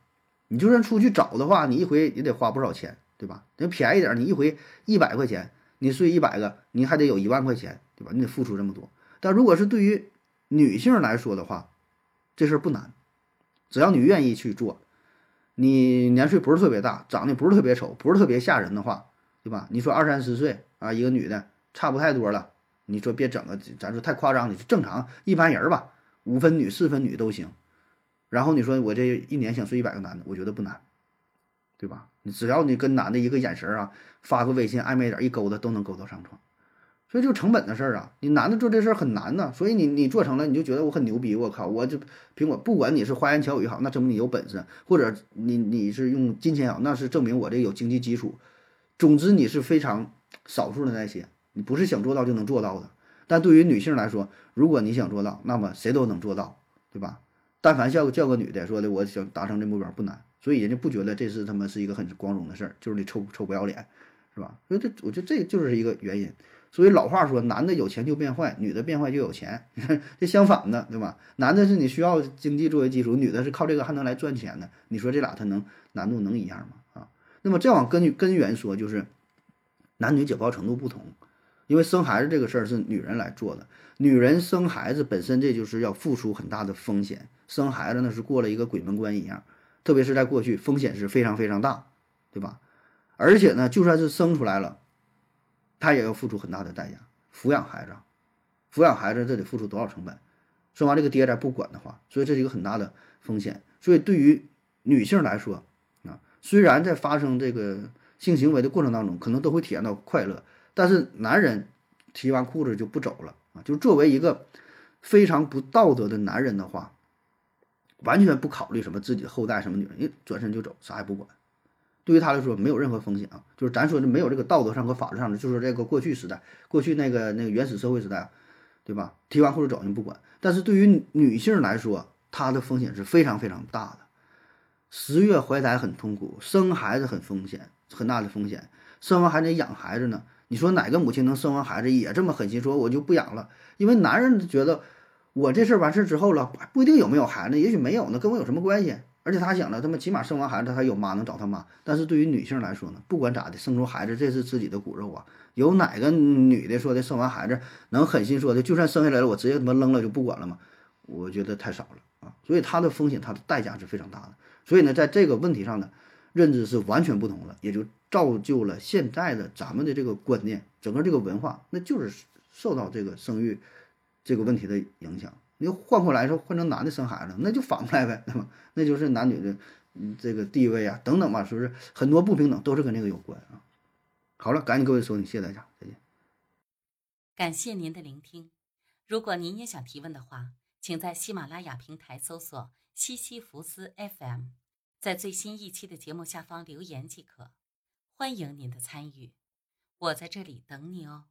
你就算出去找的话，你一回也得花不少钱，对吧？那便宜点，你一回一百块钱，你睡一百个，你还得有一万块钱，对吧？你得付出这么多。但如果是对于女性来说的话，这事儿不难，只要你愿意去做。你年岁不是特别大，长得不是特别丑，不是特别吓人的话，对吧？你说二三十岁啊，一个女的差不太多了。你说别整个，咱说太夸张的，正常一般人吧，五分女四分女都行。然后你说我这一年想睡一百个男的，我觉得不难，对吧？你只要你跟男的一个眼神啊，发个微信暧昧点一勾搭都能勾搭上床。所以就成本的事儿啊，你男的做这事儿很难呐，所以你你做成了，你就觉得我很牛逼，我靠，我就苹果，不管你是花言巧语好，那证明你有本事，或者你你是用金钱好，那是证明我这有经济基础。总之你是非常少数的那些，你不是想做到就能做到的。但对于女性来说，如果你想做到，那么谁都能做到，对吧？但凡叫个叫个女的说的，我想达成这目标不难，所以人家不觉得这是他妈是一个很光荣的事儿，就是你臭臭不要脸，是吧？所以这我觉得这就是一个原因。所以老话说，男的有钱就变坏，女的变坏就有钱，<laughs> 这相反的，对吧？男的是你需要经济作为基础，女的是靠这个还能来赚钱的。你说这俩他能难度能一样吗？啊？那么再往根根源说，就是男女简报程度不同，因为生孩子这个事儿是女人来做的，女人生孩子本身这就是要付出很大的风险，生孩子那是过了一个鬼门关一样，特别是在过去风险是非常非常大，对吧？而且呢，就算是生出来了。他也要付出很大的代价，抚养孩子，抚养孩子这得付出多少成本？生完这个爹再不管的话，所以这是一个很大的风险。所以对于女性来说，啊，虽然在发生这个性行为的过程当中，可能都会体验到快乐，但是男人提完裤子就不走了啊！就作为一个非常不道德的男人的话，完全不考虑什么自己的后代什么女人，一转身就走，啥也不管。对于他来说没有任何风险啊，就是咱说的没有这个道德上和法律上的，就是这个过去时代，过去那个那个原始社会时代，对吧？提完裤子走你不管，但是对于女性来说，她的风险是非常非常大的。十月怀胎很痛苦，生孩子很风险很大的风险，生完还得养孩子呢。你说哪个母亲能生完孩子也这么狠心说我就不养了？因为男人觉得我这事儿完事儿之后了，不一定有没有孩子，也许没有呢，跟我有什么关系？而且他想了，他们起码生完孩子，他还有妈能找他妈。但是对于女性来说呢，不管咋的，生出孩子这是自己的骨肉啊。有哪个女的说的生完孩子能狠心说的，就算生下来了，我直接他妈扔了就不管了吗？我觉得太少了啊。所以他的风险，他的代价是非常大的。所以呢，在这个问题上呢，认知是完全不同的，也就造就了现在的咱们的这个观念，整个这个文化，那就是受到这个生育这个问题的影响。你换过来说，换成男的生孩子，那就反过来呗，对吧？那就是男女的，这个地位啊，等等吧，是不是很多不平等都是跟这个有关啊？好了，感谢各位收听，谢谢大家，再见。感谢您的聆听。如果您也想提问的话，请在喜马拉雅平台搜索“西西弗斯 FM”，在最新一期的节目下方留言即可。欢迎您的参与，我在这里等你哦。